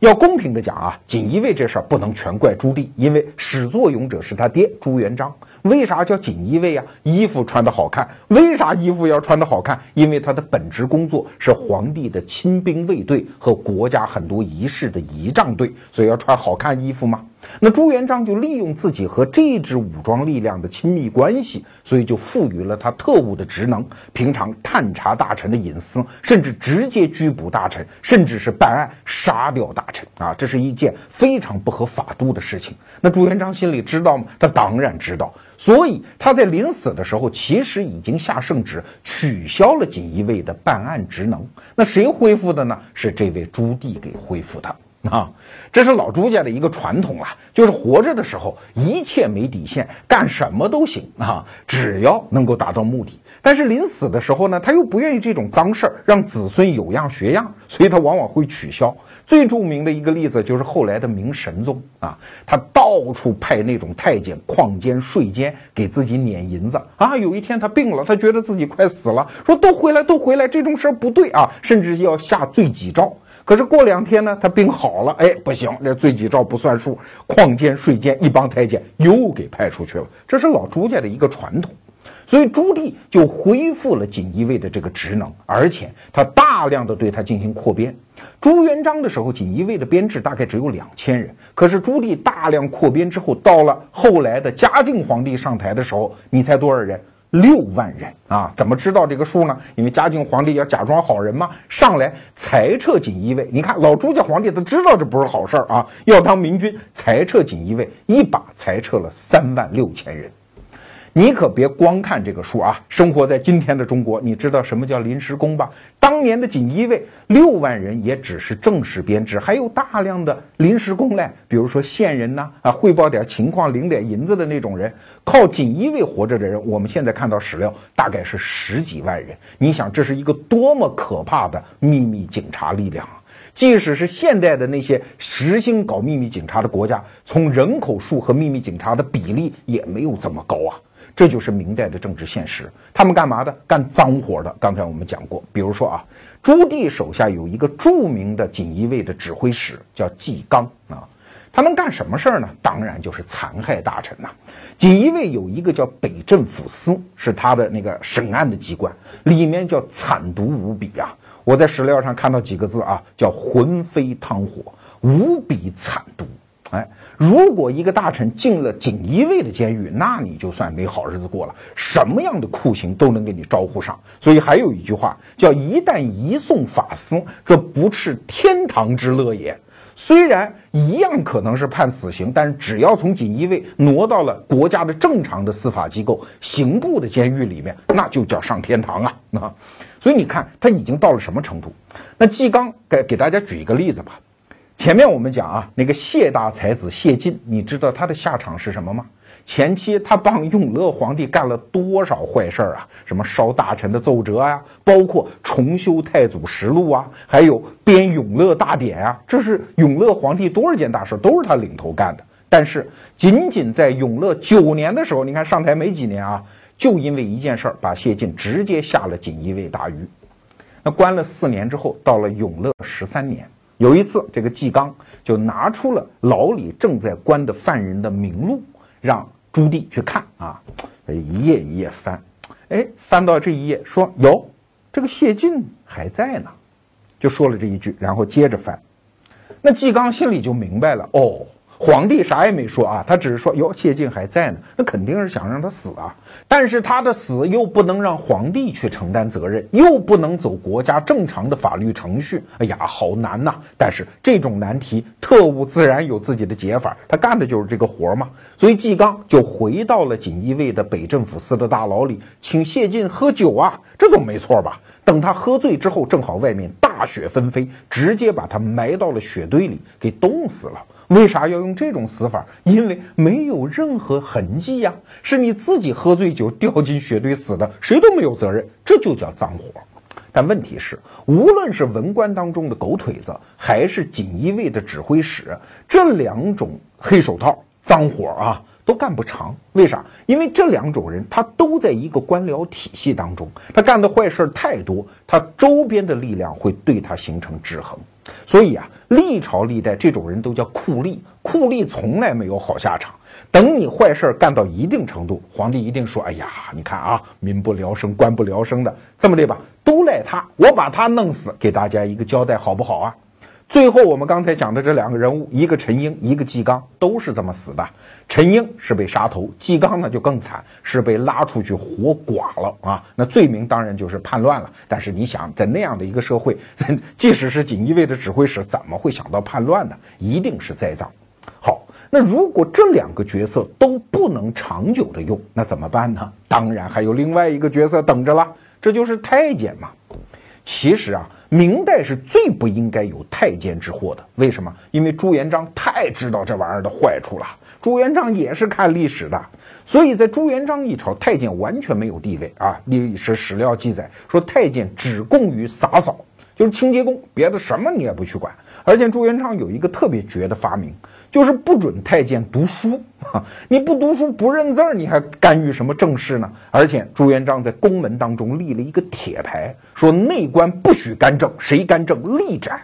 A: 要公平的讲啊，锦衣卫这事儿不能全怪朱棣，因为始作俑者是他爹朱元璋。为啥叫锦衣卫啊？衣服穿的好看。为啥衣服要穿的好看？因为他的本职工作是皇帝的亲兵卫队和国家很多仪式的仪仗队，所以要穿好看衣服吗？那朱元璋就利用自己和这支武装力量的亲密关系，所以就赋予了他特务的职能，平常探查大臣的隐私，甚至直接拘捕大臣，甚至是办案杀掉大臣啊！这是一件非常不合法度的事情。那朱元璋心里知道吗？他当然知道，所以他在临死的时候，其实已经下圣旨取消了锦衣卫的办案职能。那谁恢复的呢？是这位朱棣给恢复的。啊，这是老朱家的一个传统啊，就是活着的时候一切没底线，干什么都行啊，只要能够达到目的。但是临死的时候呢，他又不愿意这种脏事儿让子孙有样学样，所以他往往会取消。最著名的一个例子就是后来的明神宗啊，他到处派那种太监矿监税监给自己撵银子啊。有一天他病了，他觉得自己快死了，说都回来都回来，这种事儿不对啊，甚至要下罪己诏。可是过两天呢，他病好了，哎，不行，这罪己诏不算数，矿监、税监一帮太监又给派出去了。这是老朱家的一个传统，所以朱棣就恢复了锦衣卫的这个职能，而且他大量的对他进行扩编。朱元璋的时候，锦衣卫的编制大概只有两千人，可是朱棣大量扩编之后，到了后来的嘉靖皇帝上台的时候，你猜多少人？六万人啊！怎么知道这个数呢？因为嘉靖皇帝要假装好人嘛，上来裁撤锦衣卫。你看老朱家皇帝，他知道这不是好事儿啊，要当明君，裁撤锦衣卫，一把裁撤了三万六千人。你可别光看这个数啊！生活在今天的中国，你知道什么叫临时工吧？当年的锦衣卫六万人也只是正式编制，还有大量的临时工嘞，比如说线人呐，啊，汇报点情况领点银子的那种人。靠锦衣卫活着的人，我们现在看到史料大概是十几万人。你想，这是一个多么可怕的秘密警察力量啊！即使是现代的那些实行搞秘密警察的国家，从人口数和秘密警察的比例也没有这么高啊。这就是明代的政治现实。他们干嘛的？干脏活的。刚才我们讲过，比如说啊，朱棣手下有一个著名的锦衣卫的指挥使，叫纪纲啊。他能干什么事儿呢？当然就是残害大臣呐。锦衣卫有一个叫北镇抚司，是他的那个审案的机关，里面叫惨毒无比啊。我在史料上看到几个字啊，叫魂飞汤火，无比惨毒。哎，如果一个大臣进了锦衣卫的监狱，那你就算没好日子过了，什么样的酷刑都能给你招呼上。所以还有一句话叫“一旦移送法司，则不是天堂之乐也”。虽然一样可能是判死刑，但是只要从锦衣卫挪到了国家的正常的司法机构刑部的监狱里面，那就叫上天堂啊！啊，所以你看他已经到了什么程度？那纪纲给给大家举一个例子吧。前面我们讲啊，那个谢大才子谢晋，你知道他的下场是什么吗？前期他帮永乐皇帝干了多少坏事儿啊？什么烧大臣的奏折呀，包括重修太祖实录啊，还有编永乐大典啊，这是永乐皇帝多少件大事都是他领头干的。但是仅仅在永乐九年的时候，你看上台没几年啊，就因为一件事儿，把谢晋直接下了锦衣卫大狱。那关了四年之后，到了永乐十三年。有一次，这个纪纲就拿出了牢里正在关的犯人的名录，让朱棣去看啊，一页一页翻，哎，翻到这一页，说有这个谢晋还在呢，就说了这一句，然后接着翻，那纪纲心里就明白了，哦。皇帝啥也没说啊，他只是说哟，谢晋还在呢，那肯定是想让他死啊。但是他的死又不能让皇帝去承担责任，又不能走国家正常的法律程序，哎呀，好难呐！但是这种难题，特务自然有自己的解法，他干的就是这个活嘛。所以纪纲就回到了锦衣卫的北镇抚司的大牢里，请谢晋喝酒啊，这总没错吧？等他喝醉之后，正好外面大雪纷飞，直接把他埋到了雪堆里，给冻死了。为啥要用这种死法？因为没有任何痕迹呀，是你自己喝醉酒掉进雪堆死的，谁都没有责任，这就叫脏活。但问题是，无论是文官当中的狗腿子，还是锦衣卫的指挥使，这两种黑手套脏活啊，都干不长。为啥？因为这两种人他都在一个官僚体系当中，他干的坏事太多，他周边的力量会对他形成制衡。所以啊，历朝历代这种人都叫酷吏，酷吏从来没有好下场。等你坏事儿干到一定程度，皇帝一定说：“哎呀，你看啊，民不聊生，官不聊生的，这么的吧，都赖他，我把他弄死，给大家一个交代，好不好啊？”最后我们刚才讲的这两个人物，一个陈英，一个纪纲，都是这么死的。陈英是被杀头，纪纲呢就更惨，是被拉出去活剐了啊！那罪名当然就是叛乱了。但是你想，在那样的一个社会，即使是锦衣卫的指挥使，怎么会想到叛乱呢？一定是栽赃。好，那如果这两个角色都不能长久的用，那怎么办呢？当然还有另外一个角色等着了，这就是太监嘛。其实啊。明代是最不应该有太监之祸的，为什么？因为朱元璋太知道这玩意儿的坏处了。朱元璋也是看历史的，所以在朱元璋一朝，太监完全没有地位啊。历史史料记载说，太监只供于洒扫，就是清洁工，别的什么你也不去管。而且朱元璋有一个特别绝的发明。就是不准太监读书啊！你不读书不认字儿，你还干预什么政事呢？而且朱元璋在宫门当中立了一个铁牌，说内官不许干政，谁干政立斩。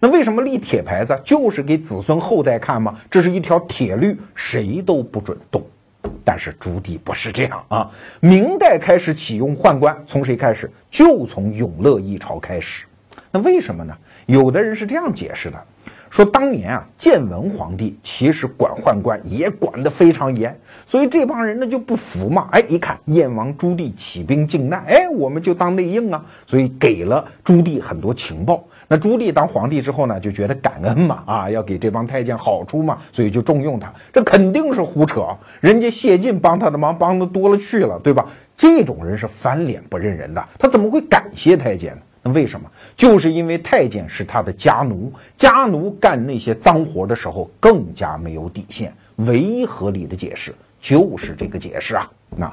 A: 那为什么立铁牌子？就是给子孙后代看嘛。这是一条铁律，谁都不准动。但是朱棣不是这样啊！明代开始启用宦官，从谁开始？就从永乐一朝开始。那为什么呢？有的人是这样解释的。说当年啊，建文皇帝其实管宦官也管得非常严，所以这帮人呢就不服嘛。哎，一看燕王朱棣起兵靖难，哎，我们就当内应啊，所以给了朱棣很多情报。那朱棣当皇帝之后呢，就觉得感恩嘛，啊，要给这帮太监好处嘛，所以就重用他。这肯定是胡扯，人家谢晋帮他的忙帮的多了去了，对吧？这种人是翻脸不认人的，他怎么会感谢太监呢？那为什么？就是因为太监是他的家奴，家奴干那些脏活的时候更加没有底线。唯一合理的解释就是这个解释啊。那，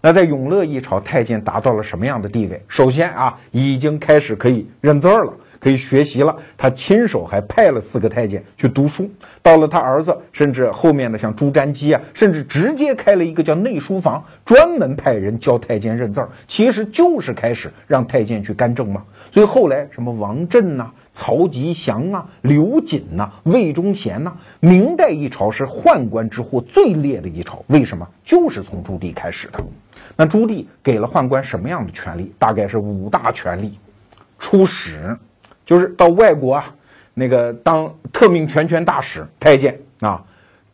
A: 那在永乐一朝，太监达到了什么样的地位？首先啊，已经开始可以认字儿了。可以学习了，他亲手还派了四个太监去读书。到了他儿子，甚至后面的像朱瞻基啊，甚至直接开了一个叫内书房，专门派人教太监认字儿，其实就是开始让太监去干政嘛。所以后来什么王振呐、曹吉祥啊、刘瑾呐、魏忠贤呐，明代一朝是宦官之祸最烈的一朝。为什么？就是从朱棣开始的。那朱棣给了宦官什么样的权利？大概是五大权利：出使。就是到外国啊，那个当特命全权大使、太监啊，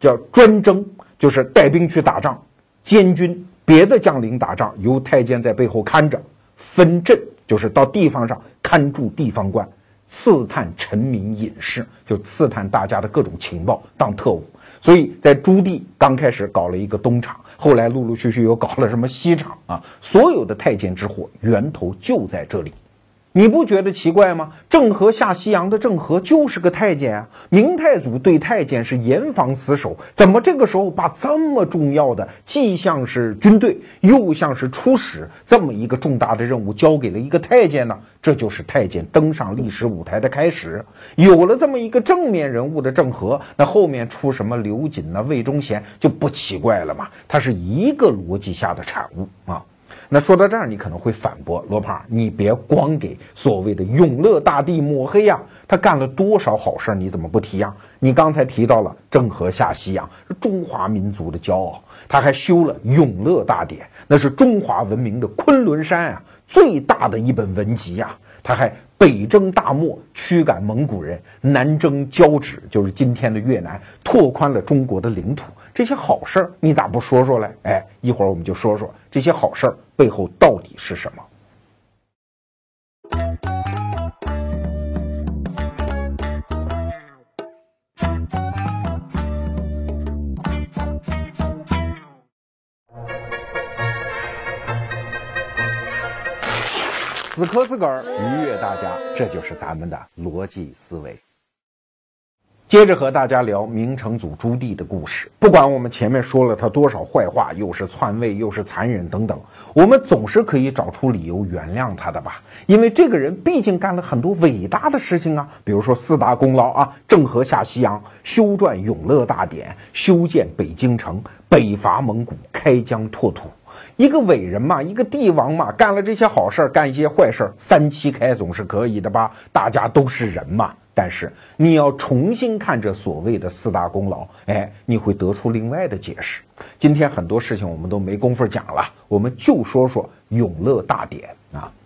A: 叫专征，就是带兵去打仗，监军别的将领打仗，由太监在背后看着；分镇，就是到地方上看住地方官；刺探臣民隐士，就刺探大家的各种情报，当特务。所以在朱棣刚开始搞了一个东厂，后来陆陆续续又搞了什么西厂啊，所有的太监之祸源头就在这里。你不觉得奇怪吗？郑和下西洋的郑和就是个太监啊！明太祖对太监是严防死守，怎么这个时候把这么重要的，既像是军队，又像是出使这么一个重大的任务交给了一个太监呢？这就是太监登上历史舞台的开始。有了这么一个正面人物的郑和，那后面出什么刘瑾呢、魏忠贤就不奇怪了嘛？它是一个逻辑下的产物啊。那说到这儿，你可能会反驳罗胖，你别光给所谓的永乐大帝抹黑呀，他干了多少好事，你怎么不提呀？你刚才提到了郑和下西洋是中华民族的骄傲，他还修了永乐大典，那是中华文明的昆仑山啊，最大的一本文集呀。他还北征大漠，驱赶蒙古人，南征交趾，就是今天的越南，拓宽了中国的领土。这些好事儿，你咋不说说嘞？哎，一会儿我们就说说这些好事儿背后到底是什么。死磕自个儿，愉悦大家，这就是咱们的逻辑思维。接着和大家聊明成祖朱棣的故事。不管我们前面说了他多少坏话，又是篡位，又是残忍等等，我们总是可以找出理由原谅他的吧？因为这个人毕竟干了很多伟大的事情啊，比如说四大功劳啊：郑和下西洋、修撰《永乐大典》、修建北京城、北伐蒙古、开疆拓土。一个伟人嘛，一个帝王嘛，干了这些好事儿，干一些坏事儿，三七开总是可以的吧？大家都是人嘛。但是你要重新看这所谓的四大功劳，哎，你会得出另外的解释。今天很多事情我们都没工夫讲了，我们就说说《永乐大典》啊。《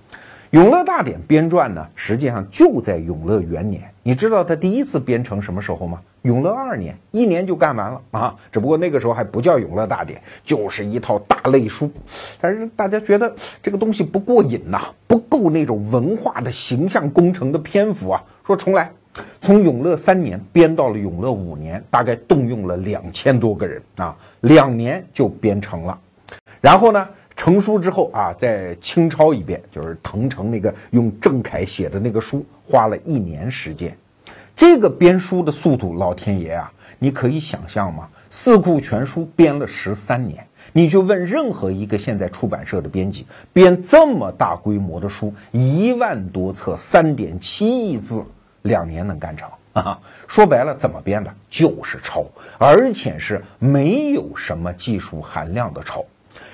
A: 永乐大典》编撰呢，实际上就在永乐元年。你知道他第一次编成什么时候吗？永乐二年，一年就干完了啊。只不过那个时候还不叫《永乐大典》，就是一套大类书。但是大家觉得这个东西不过瘾呐，不够那种文化的形象工程的篇幅啊，说重来。从永乐三年编到了永乐五年，大概动用了两千多个人啊，两年就编成了。然后呢，成书之后啊，再清抄一遍，就是誊成那个用郑恺写的那个书，花了一年时间。这个编书的速度，老天爷啊，你可以想象吗？《四库全书》编了十三年，你去问任何一个现在出版社的编辑，编这么大规模的书，一万多册，三点七亿字。两年能干成啊？说白了，怎么编的？就是抄，而且是没有什么技术含量的抄。《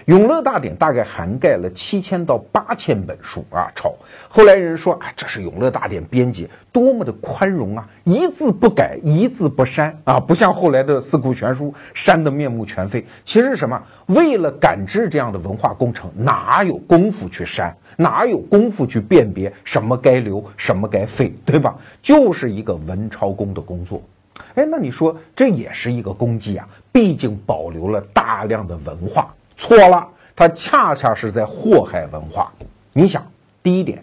A: 永乐大典》大概涵盖了七千到八千本书啊，抄。后来人说，哎，这是《永乐大典》编辑多么的宽容啊，一字不改，一字不删啊，不像后来的《四库全书》删得面目全非。其实什么？为了赶制这样的文化工程，哪有功夫去删？哪有功夫去辨别什么该留，什么该废，对吧？就是一个文抄工的工作。哎，那你说这也是一个功绩啊？毕竟保留了大量的文化。错了，它恰恰是在祸害文化。你想，第一点，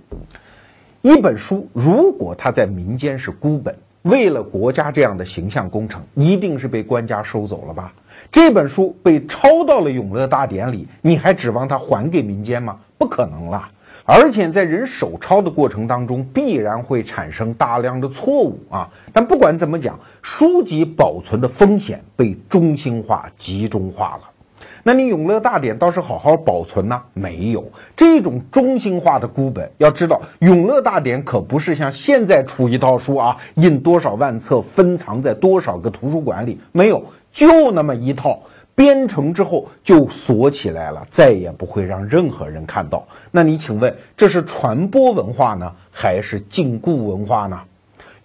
A: 一本书如果它在民间是孤本，为了国家这样的形象工程，一定是被官家收走了吧？这本书被抄到了《永乐大典》里，你还指望它还给民间吗？不可能啦！而且在人手抄的过程当中，必然会产生大量的错误啊。但不管怎么讲，书籍保存的风险被中心化、集中化了。那你《永乐大典》倒是好好保存呢？没有这种中心化的孤本。要知道，《永乐大典》可不是像现在出一套书啊，印多少万册，分藏在多少个图书馆里，没有，就那么一套，编成之后就锁起来了，再也不会让任何人看到。那你请问，这是传播文化呢，还是禁锢文化呢？《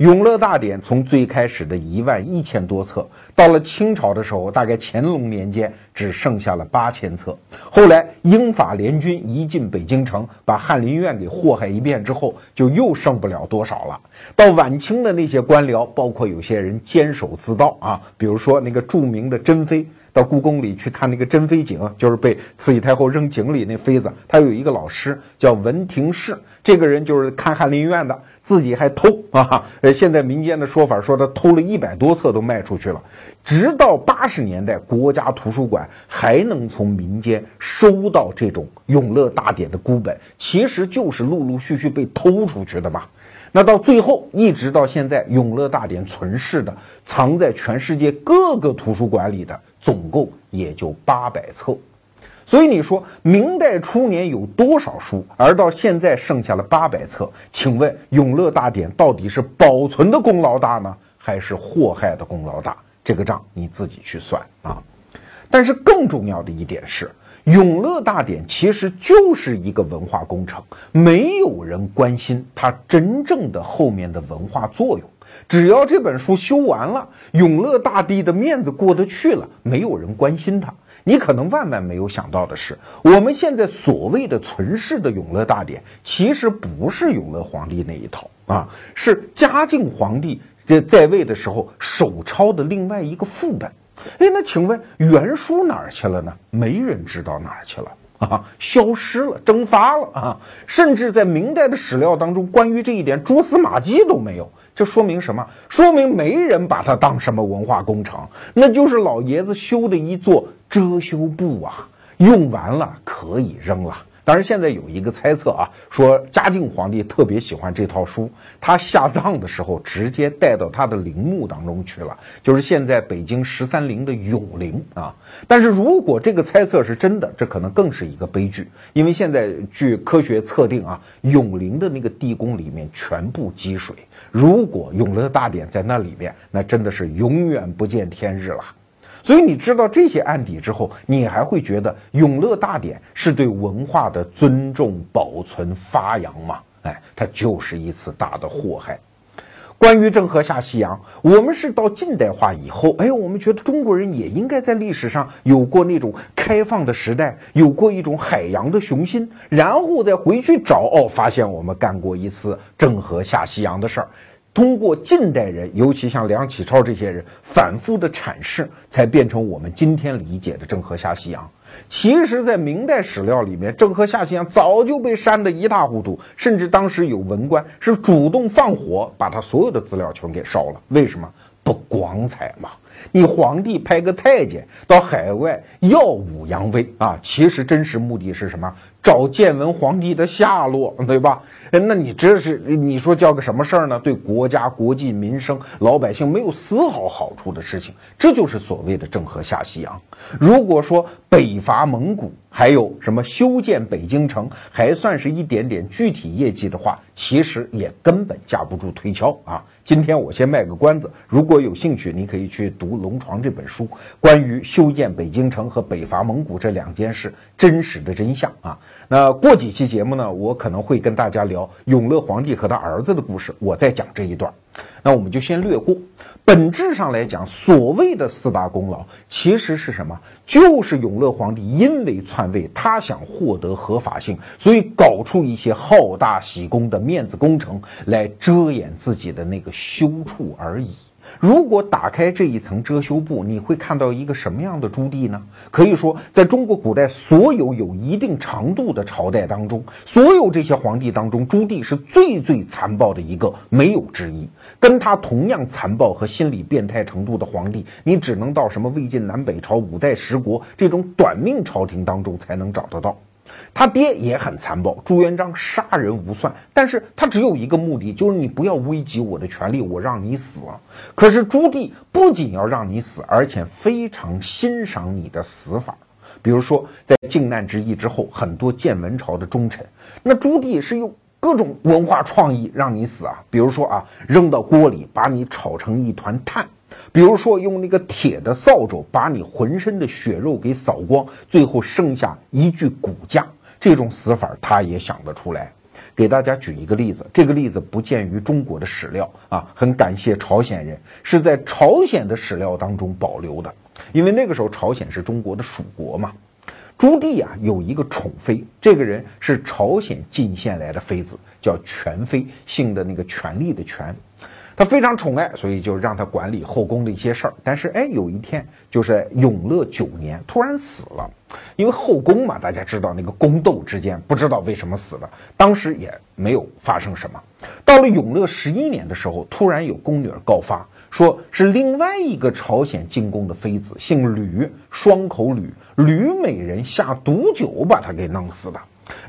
A: 永乐大典》从最开始的一万一千多册，到了清朝的时候，大概乾隆年间只剩下了八千册。后来英法联军一进北京城，把翰林院给祸害一遍之后，就又剩不了多少了。到晚清的那些官僚，包括有些人坚守自盗啊，比如说那个著名的珍妃。到故宫里去看那个珍妃井，就是被慈禧太后扔井里那妃子。她有一个老师叫文廷式，这个人就是看翰林院的，自己还偷啊。呃，现在民间的说法说他偷了一百多册都卖出去了。直到八十年代，国家图书馆还能从民间收到这种《永乐大典》的孤本，其实就是陆陆续续被偷出去的嘛。那到最后，一直到现在，《永乐大典》存世的、藏在全世界各个图书馆里的。总共也就八百册，所以你说明代初年有多少书，而到现在剩下了八百册？请问《永乐大典》到底是保存的功劳大呢，还是祸害的功劳大？这个账你自己去算啊！但是更重要的一点是，《永乐大典》其实就是一个文化工程，没有人关心它真正的后面的文化作用。只要这本书修完了，永乐大帝的面子过得去了，没有人关心他。你可能万万没有想到的是，我们现在所谓的存世的永乐大典，其实不是永乐皇帝那一套啊，是嘉靖皇帝这在位的时候手抄的另外一个副本。哎，那请问原书哪儿去了呢？没人知道哪儿去了啊，消失了，蒸发了啊，甚至在明代的史料当中，关于这一点蛛丝马迹都没有。这说明什么？说明没人把它当什么文化工程，那就是老爷子修的一座遮羞布啊！用完了可以扔了，当然，现在有一个猜测啊，说嘉靖皇帝特别喜欢这套书，他下葬的时候直接带到他的陵墓当中去了，就是现在北京十三陵的永陵啊。但是如果这个猜测是真的，这可能更是一个悲剧，因为现在据科学测定啊，永陵的那个地宫里面全部积水，如果永乐大典在那里面，那真的是永远不见天日了。所以你知道这些案底之后，你还会觉得永乐大典是对文化的尊重、保存、发扬吗？哎，它就是一次大的祸害。关于郑和下西洋，我们是到近代化以后，哎，我们觉得中国人也应该在历史上有过那种开放的时代，有过一种海洋的雄心，然后再回去找，哦，发现我们干过一次郑和下西洋的事儿。通过近代人，尤其像梁启超这些人反复的阐释，才变成我们今天理解的郑和下西洋。其实，在明代史料里面，郑和下西洋早就被删得一塌糊涂，甚至当时有文官是主动放火，把他所有的资料全给烧了。为什么？不光彩嘛！你皇帝派个太监到海外耀武扬威啊，其实真实目的是什么？找建文皇帝的下落，对吧？那你这是你说叫个什么事儿呢？对国家、国计、民生、老百姓没有丝毫好处的事情，这就是所谓的郑和下西洋。如果说北伐蒙古，还有什么修建北京城，还算是一点点具体业绩的话，其实也根本架不住推敲啊。今天我先卖个关子，如果有兴趣，你可以去读《龙床》这本书，关于修建北京城和北伐蒙古这两件事真实的真相啊。那过几期节目呢，我可能会跟大家聊永乐皇帝和他儿子的故事，我再讲这一段。那我们就先略过。本质上来讲，所谓的四大功劳，其实是什么？就是永乐皇帝因为篡位，他想获得合法性，所以搞出一些好大喜功的面子工程来遮掩自己的那个羞处而已。如果打开这一层遮羞布，你会看到一个什么样的朱棣呢？可以说，在中国古代所有有一定长度的朝代当中，所有这些皇帝当中，朱棣是最最残暴的一个，没有之一。跟他同样残暴和心理变态程度的皇帝，你只能到什么魏晋南北朝、五代十国这种短命朝廷当中才能找得到。他爹也很残暴，朱元璋杀人无算，但是他只有一个目的，就是你不要危及我的权利，我让你死。可是朱棣不仅要让你死，而且非常欣赏你的死法。比如说，在靖难之役之后，很多建文朝的忠臣，那朱棣是用各种文化创意让你死啊。比如说啊，扔到锅里把你炒成一团炭。比如说，用那个铁的扫帚把你浑身的血肉给扫光，最后剩下一具骨架，这种死法他也想得出来。给大家举一个例子，这个例子不见于中国的史料啊，很感谢朝鲜人是在朝鲜的史料当中保留的，因为那个时候朝鲜是中国的属国嘛。朱棣啊有一个宠妃，这个人是朝鲜进献来的妃子，叫权妃，姓的那个权力的权。他非常宠爱，所以就让他管理后宫的一些事儿。但是，哎，有一天，就是永乐九年，突然死了。因为后宫嘛，大家知道那个宫斗之间，不知道为什么死的，当时也没有发生什么。到了永乐十一年的时候，突然有宫女告发，说是另外一个朝鲜进宫的妃子，姓吕，双口吕，吕美人下毒酒把她给弄死的。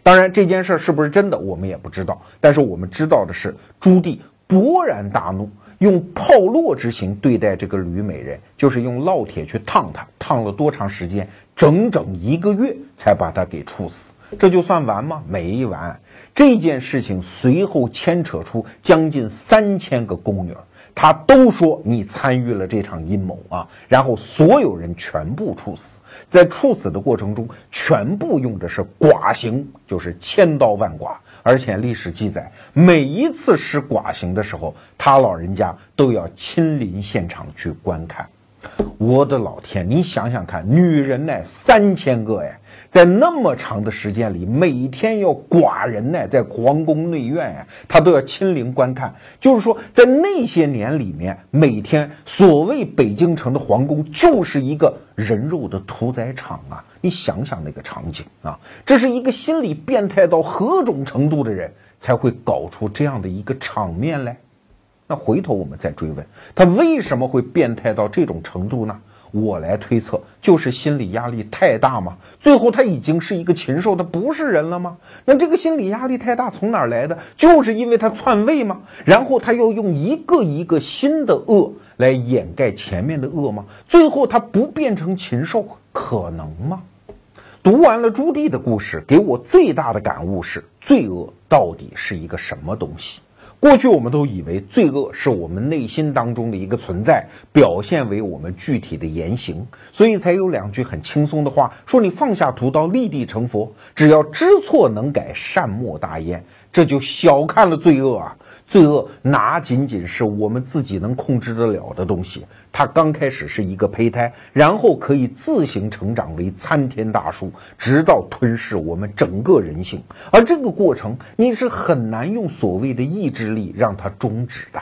A: 当然，这件事儿是不是真的，我们也不知道。但是我们知道的是，朱棣。勃然大怒，用炮烙之刑对待这个吕美人，就是用烙铁去烫她，烫了多长时间？整整一个月才把她给处死。这就算完吗？没完。这件事情随后牵扯出将近三千个宫女，他都说你参与了这场阴谋啊。然后所有人全部处死，在处死的过程中，全部用的是剐刑，就是千刀万剐。而且历史记载，每一次施寡刑的时候，他老人家都要亲临现场去观看。我的老天，你想想看，女人呢三千个哎，在那么长的时间里，每天要剐人呢，在皇宫内院呀，他都要亲临观看。就是说，在那些年里面，每天所谓北京城的皇宫就是一个人肉的屠宰场啊！你想想那个场景啊，这是一个心理变态到何种程度的人才会搞出这样的一个场面来？那回头我们再追问，他为什么会变态到这种程度呢？我来推测，就是心理压力太大吗？最后他已经是一个禽兽，他不是人了吗？那这个心理压力太大从哪儿来的？就是因为他篡位吗？然后他要用一个一个新的恶来掩盖前面的恶吗？最后他不变成禽兽，可能吗？读完了朱棣的故事，给我最大的感悟是：罪恶到底是一个什么东西？过去我们都以为罪恶是我们内心当中的一个存在，表现为我们具体的言行，所以才有两句很轻松的话，说你放下屠刀，立地成佛，只要知错能改，善莫大焉。这就小看了罪恶啊！罪恶哪仅仅是我们自己能控制得了的东西？它刚开始是一个胚胎，然后可以自行成长为参天大树，直到吞噬我们整个人性。而这个过程，你是很难用所谓的意志力让它终止的。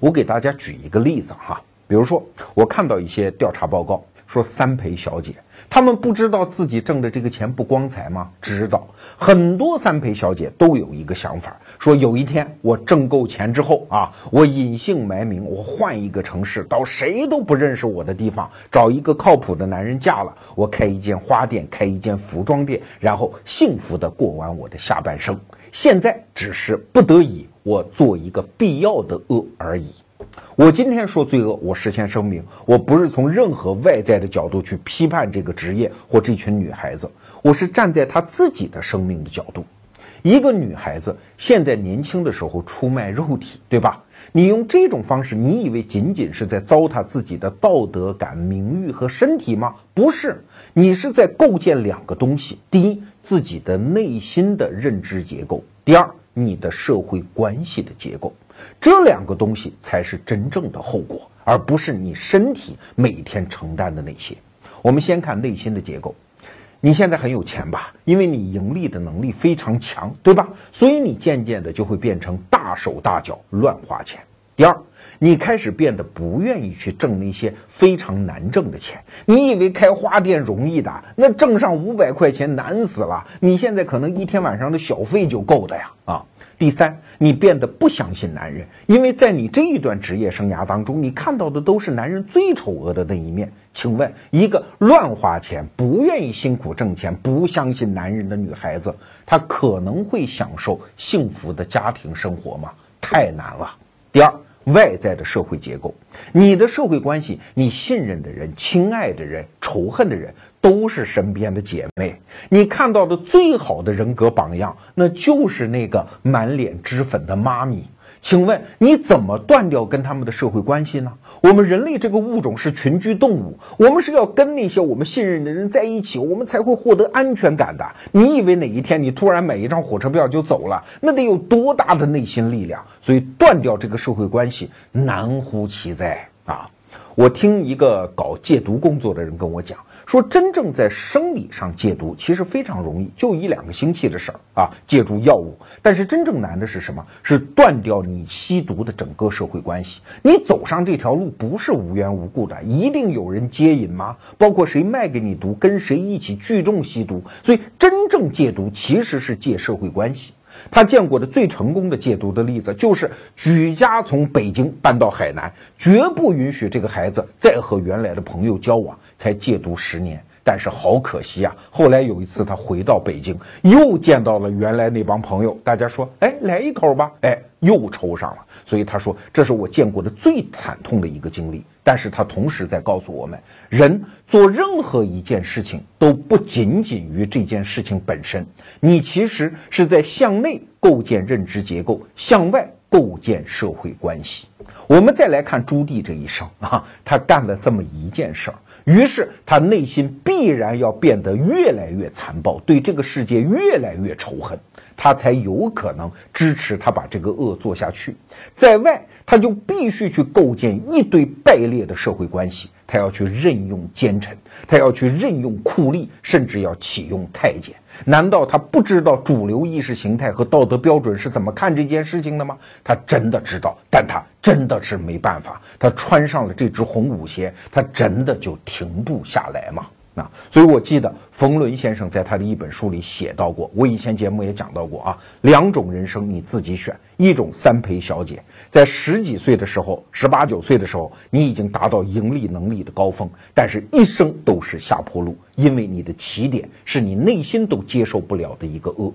A: 我给大家举一个例子哈，比如说，我看到一些调查报告说，三陪小姐。他们不知道自己挣的这个钱不光彩吗？知道，很多三陪小姐都有一个想法，说有一天我挣够钱之后啊，我隐姓埋名，我换一个城市，到谁都不认识我的地方，找一个靠谱的男人嫁了，我开一间花店，开一间服装店，然后幸福的过完我的下半生。现在只是不得已，我做一个必要的恶而已。我今天说罪恶，我事先声明，我不是从任何外在的角度去批判这个职业或这群女孩子，我是站在她自己的生命的角度。一个女孩子现在年轻的时候出卖肉体，对吧？你用这种方式，你以为仅仅是在糟蹋自己的道德感、名誉和身体吗？不是，你是在构建两个东西：第一，自己的内心的认知结构；第二，你的社会关系的结构。这两个东西才是真正的后果，而不是你身体每天承担的那些。我们先看内心的结构。你现在很有钱吧？因为你盈利的能力非常强，对吧？所以你渐渐的就会变成大手大脚、乱花钱。第二，你开始变得不愿意去挣那些非常难挣的钱。你以为开花店容易的？那挣上五百块钱难死了。你现在可能一天晚上的小费就够的呀！啊。第三，你变得不相信男人，因为在你这一段职业生涯当中，你看到的都是男人最丑恶的那一面。请问，一个乱花钱、不愿意辛苦挣钱、不相信男人的女孩子，她可能会享受幸福的家庭生活吗？太难了。第二。外在的社会结构，你的社会关系，你信任的人、亲爱的人、仇恨的人，都是身边的姐妹。你看到的最好的人格榜样，那就是那个满脸脂粉的妈咪。请问你怎么断掉跟他们的社会关系呢？我们人类这个物种是群居动物，我们是要跟那些我们信任的人在一起，我们才会获得安全感的。你以为哪一天你突然买一张火车票就走了，那得有多大的内心力量？所以断掉这个社会关系难乎其哉啊！我听一个搞戒毒工作的人跟我讲。说真正在生理上戒毒其实非常容易，就一两个星期的事儿啊，借助药物。但是真正难的是什么？是断掉你吸毒的整个社会关系。你走上这条路不是无缘无故的，一定有人接引吗？包括谁卖给你毒，跟谁一起聚众吸毒。所以真正戒毒其实是戒社会关系。他见过的最成功的戒毒的例子，就是举家从北京搬到海南，绝不允许这个孩子再和原来的朋友交往，才戒毒十年。但是好可惜啊！后来有一次他回到北京，又见到了原来那帮朋友，大家说：“哎，来一口吧！”哎，又抽上了。所以他说：“这是我见过的最惨痛的一个经历。”但是他同时在告诉我们，人做任何一件事情都不仅仅于这件事情本身，你其实是在向内构建认知结构，向外构建社会关系。我们再来看朱棣这一生啊，他干了这么一件事儿。于是他内心必然要变得越来越残暴，对这个世界越来越仇恨，他才有可能支持他把这个恶做下去。在外，他就必须去构建一堆败裂的社会关系。他要去任用奸臣，他要去任用酷吏，甚至要启用太监。难道他不知道主流意识形态和道德标准是怎么看这件事情的吗？他真的知道，但他真的是没办法。他穿上了这只红舞鞋，他真的就停不下来吗？啊，所以我记得冯仑先生在他的一本书里写到过，我以前节目也讲到过啊，两种人生你自己选，一种三陪小姐，在十几岁的时候，十八九岁的时候，你已经达到盈利能力的高峰，但是一生都是下坡路，因为你的起点是你内心都接受不了的一个恶。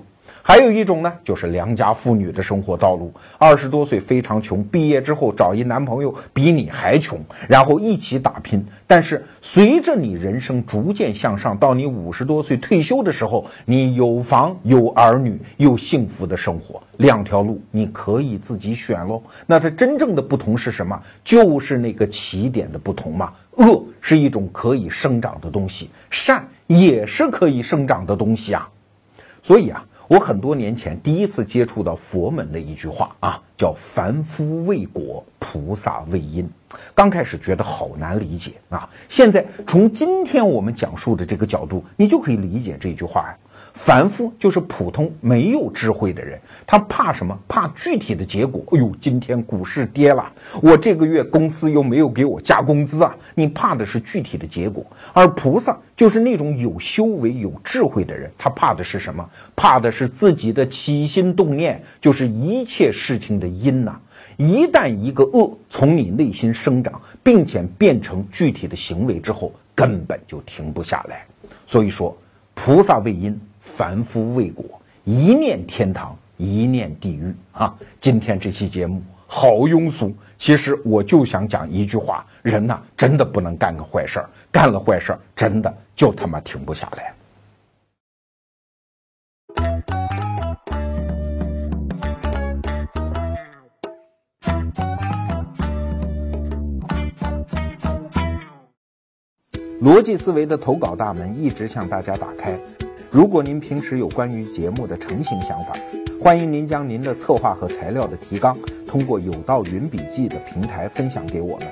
A: 还有一种呢，就是良家妇女的生活道路。二十多岁非常穷，毕业之后找一男朋友比你还穷，然后一起打拼。但是随着你人生逐渐向上，到你五十多岁退休的时候，你有房有儿女，有幸福的生活。两条路你可以自己选喽。那它真正的不同是什么？就是那个起点的不同嘛。恶是一种可以生长的东西，善也是可以生长的东西啊。所以啊。我很多年前第一次接触到佛门的一句话啊，叫“凡夫为果，菩萨为因”。刚开始觉得好难理解啊，现在从今天我们讲述的这个角度，你就可以理解这句话呀。凡夫就是普通没有智慧的人，他怕什么？怕具体的结果。哎呦，今天股市跌了，我这个月公司又没有给我加工资啊！你怕的是具体的结果。而菩萨就是那种有修为、有智慧的人，他怕的是什么？怕的是自己的起心动念，就是一切事情的因呐。一旦一个恶从你内心生长，并且变成具体的行为之后，根本就停不下来。所以说，菩萨为因。凡夫为果，一念天堂，一念地狱啊！今天这期节目好庸俗，其实我就想讲一句话：人呐，真的不能干个坏事儿，干了坏事儿，真的就他妈停不下来。逻辑思维的投稿大门一直向大家打开。如果您平时有关于节目的成型想法，欢迎您将您的策划和材料的提纲通过有道云笔记的平台分享给我们。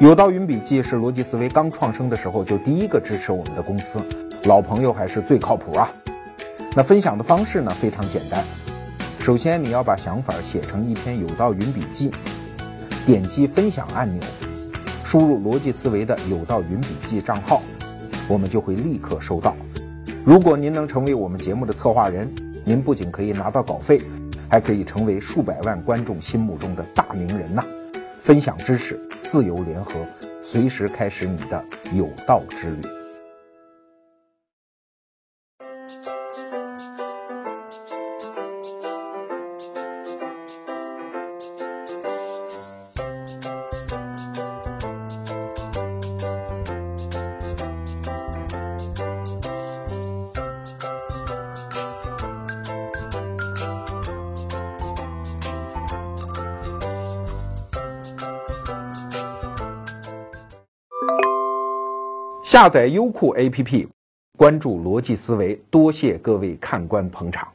A: 有道云笔记是逻辑思维刚创生的时候就第一个支持我们的公司，老朋友还是最靠谱啊。那分享的方式呢非常简单，首先你要把想法写成一篇有道云笔记，点击分享按钮，输入逻辑思维的有道云笔记账号，我们就会立刻收到。如果您能成为我们节目的策划人，您不仅可以拿到稿费，还可以成为数百万观众心目中的大名人呐！分享知识，自由联合，随时开始你的有道之旅。下载优酷 APP，关注逻辑思维。多谢各位看官捧场。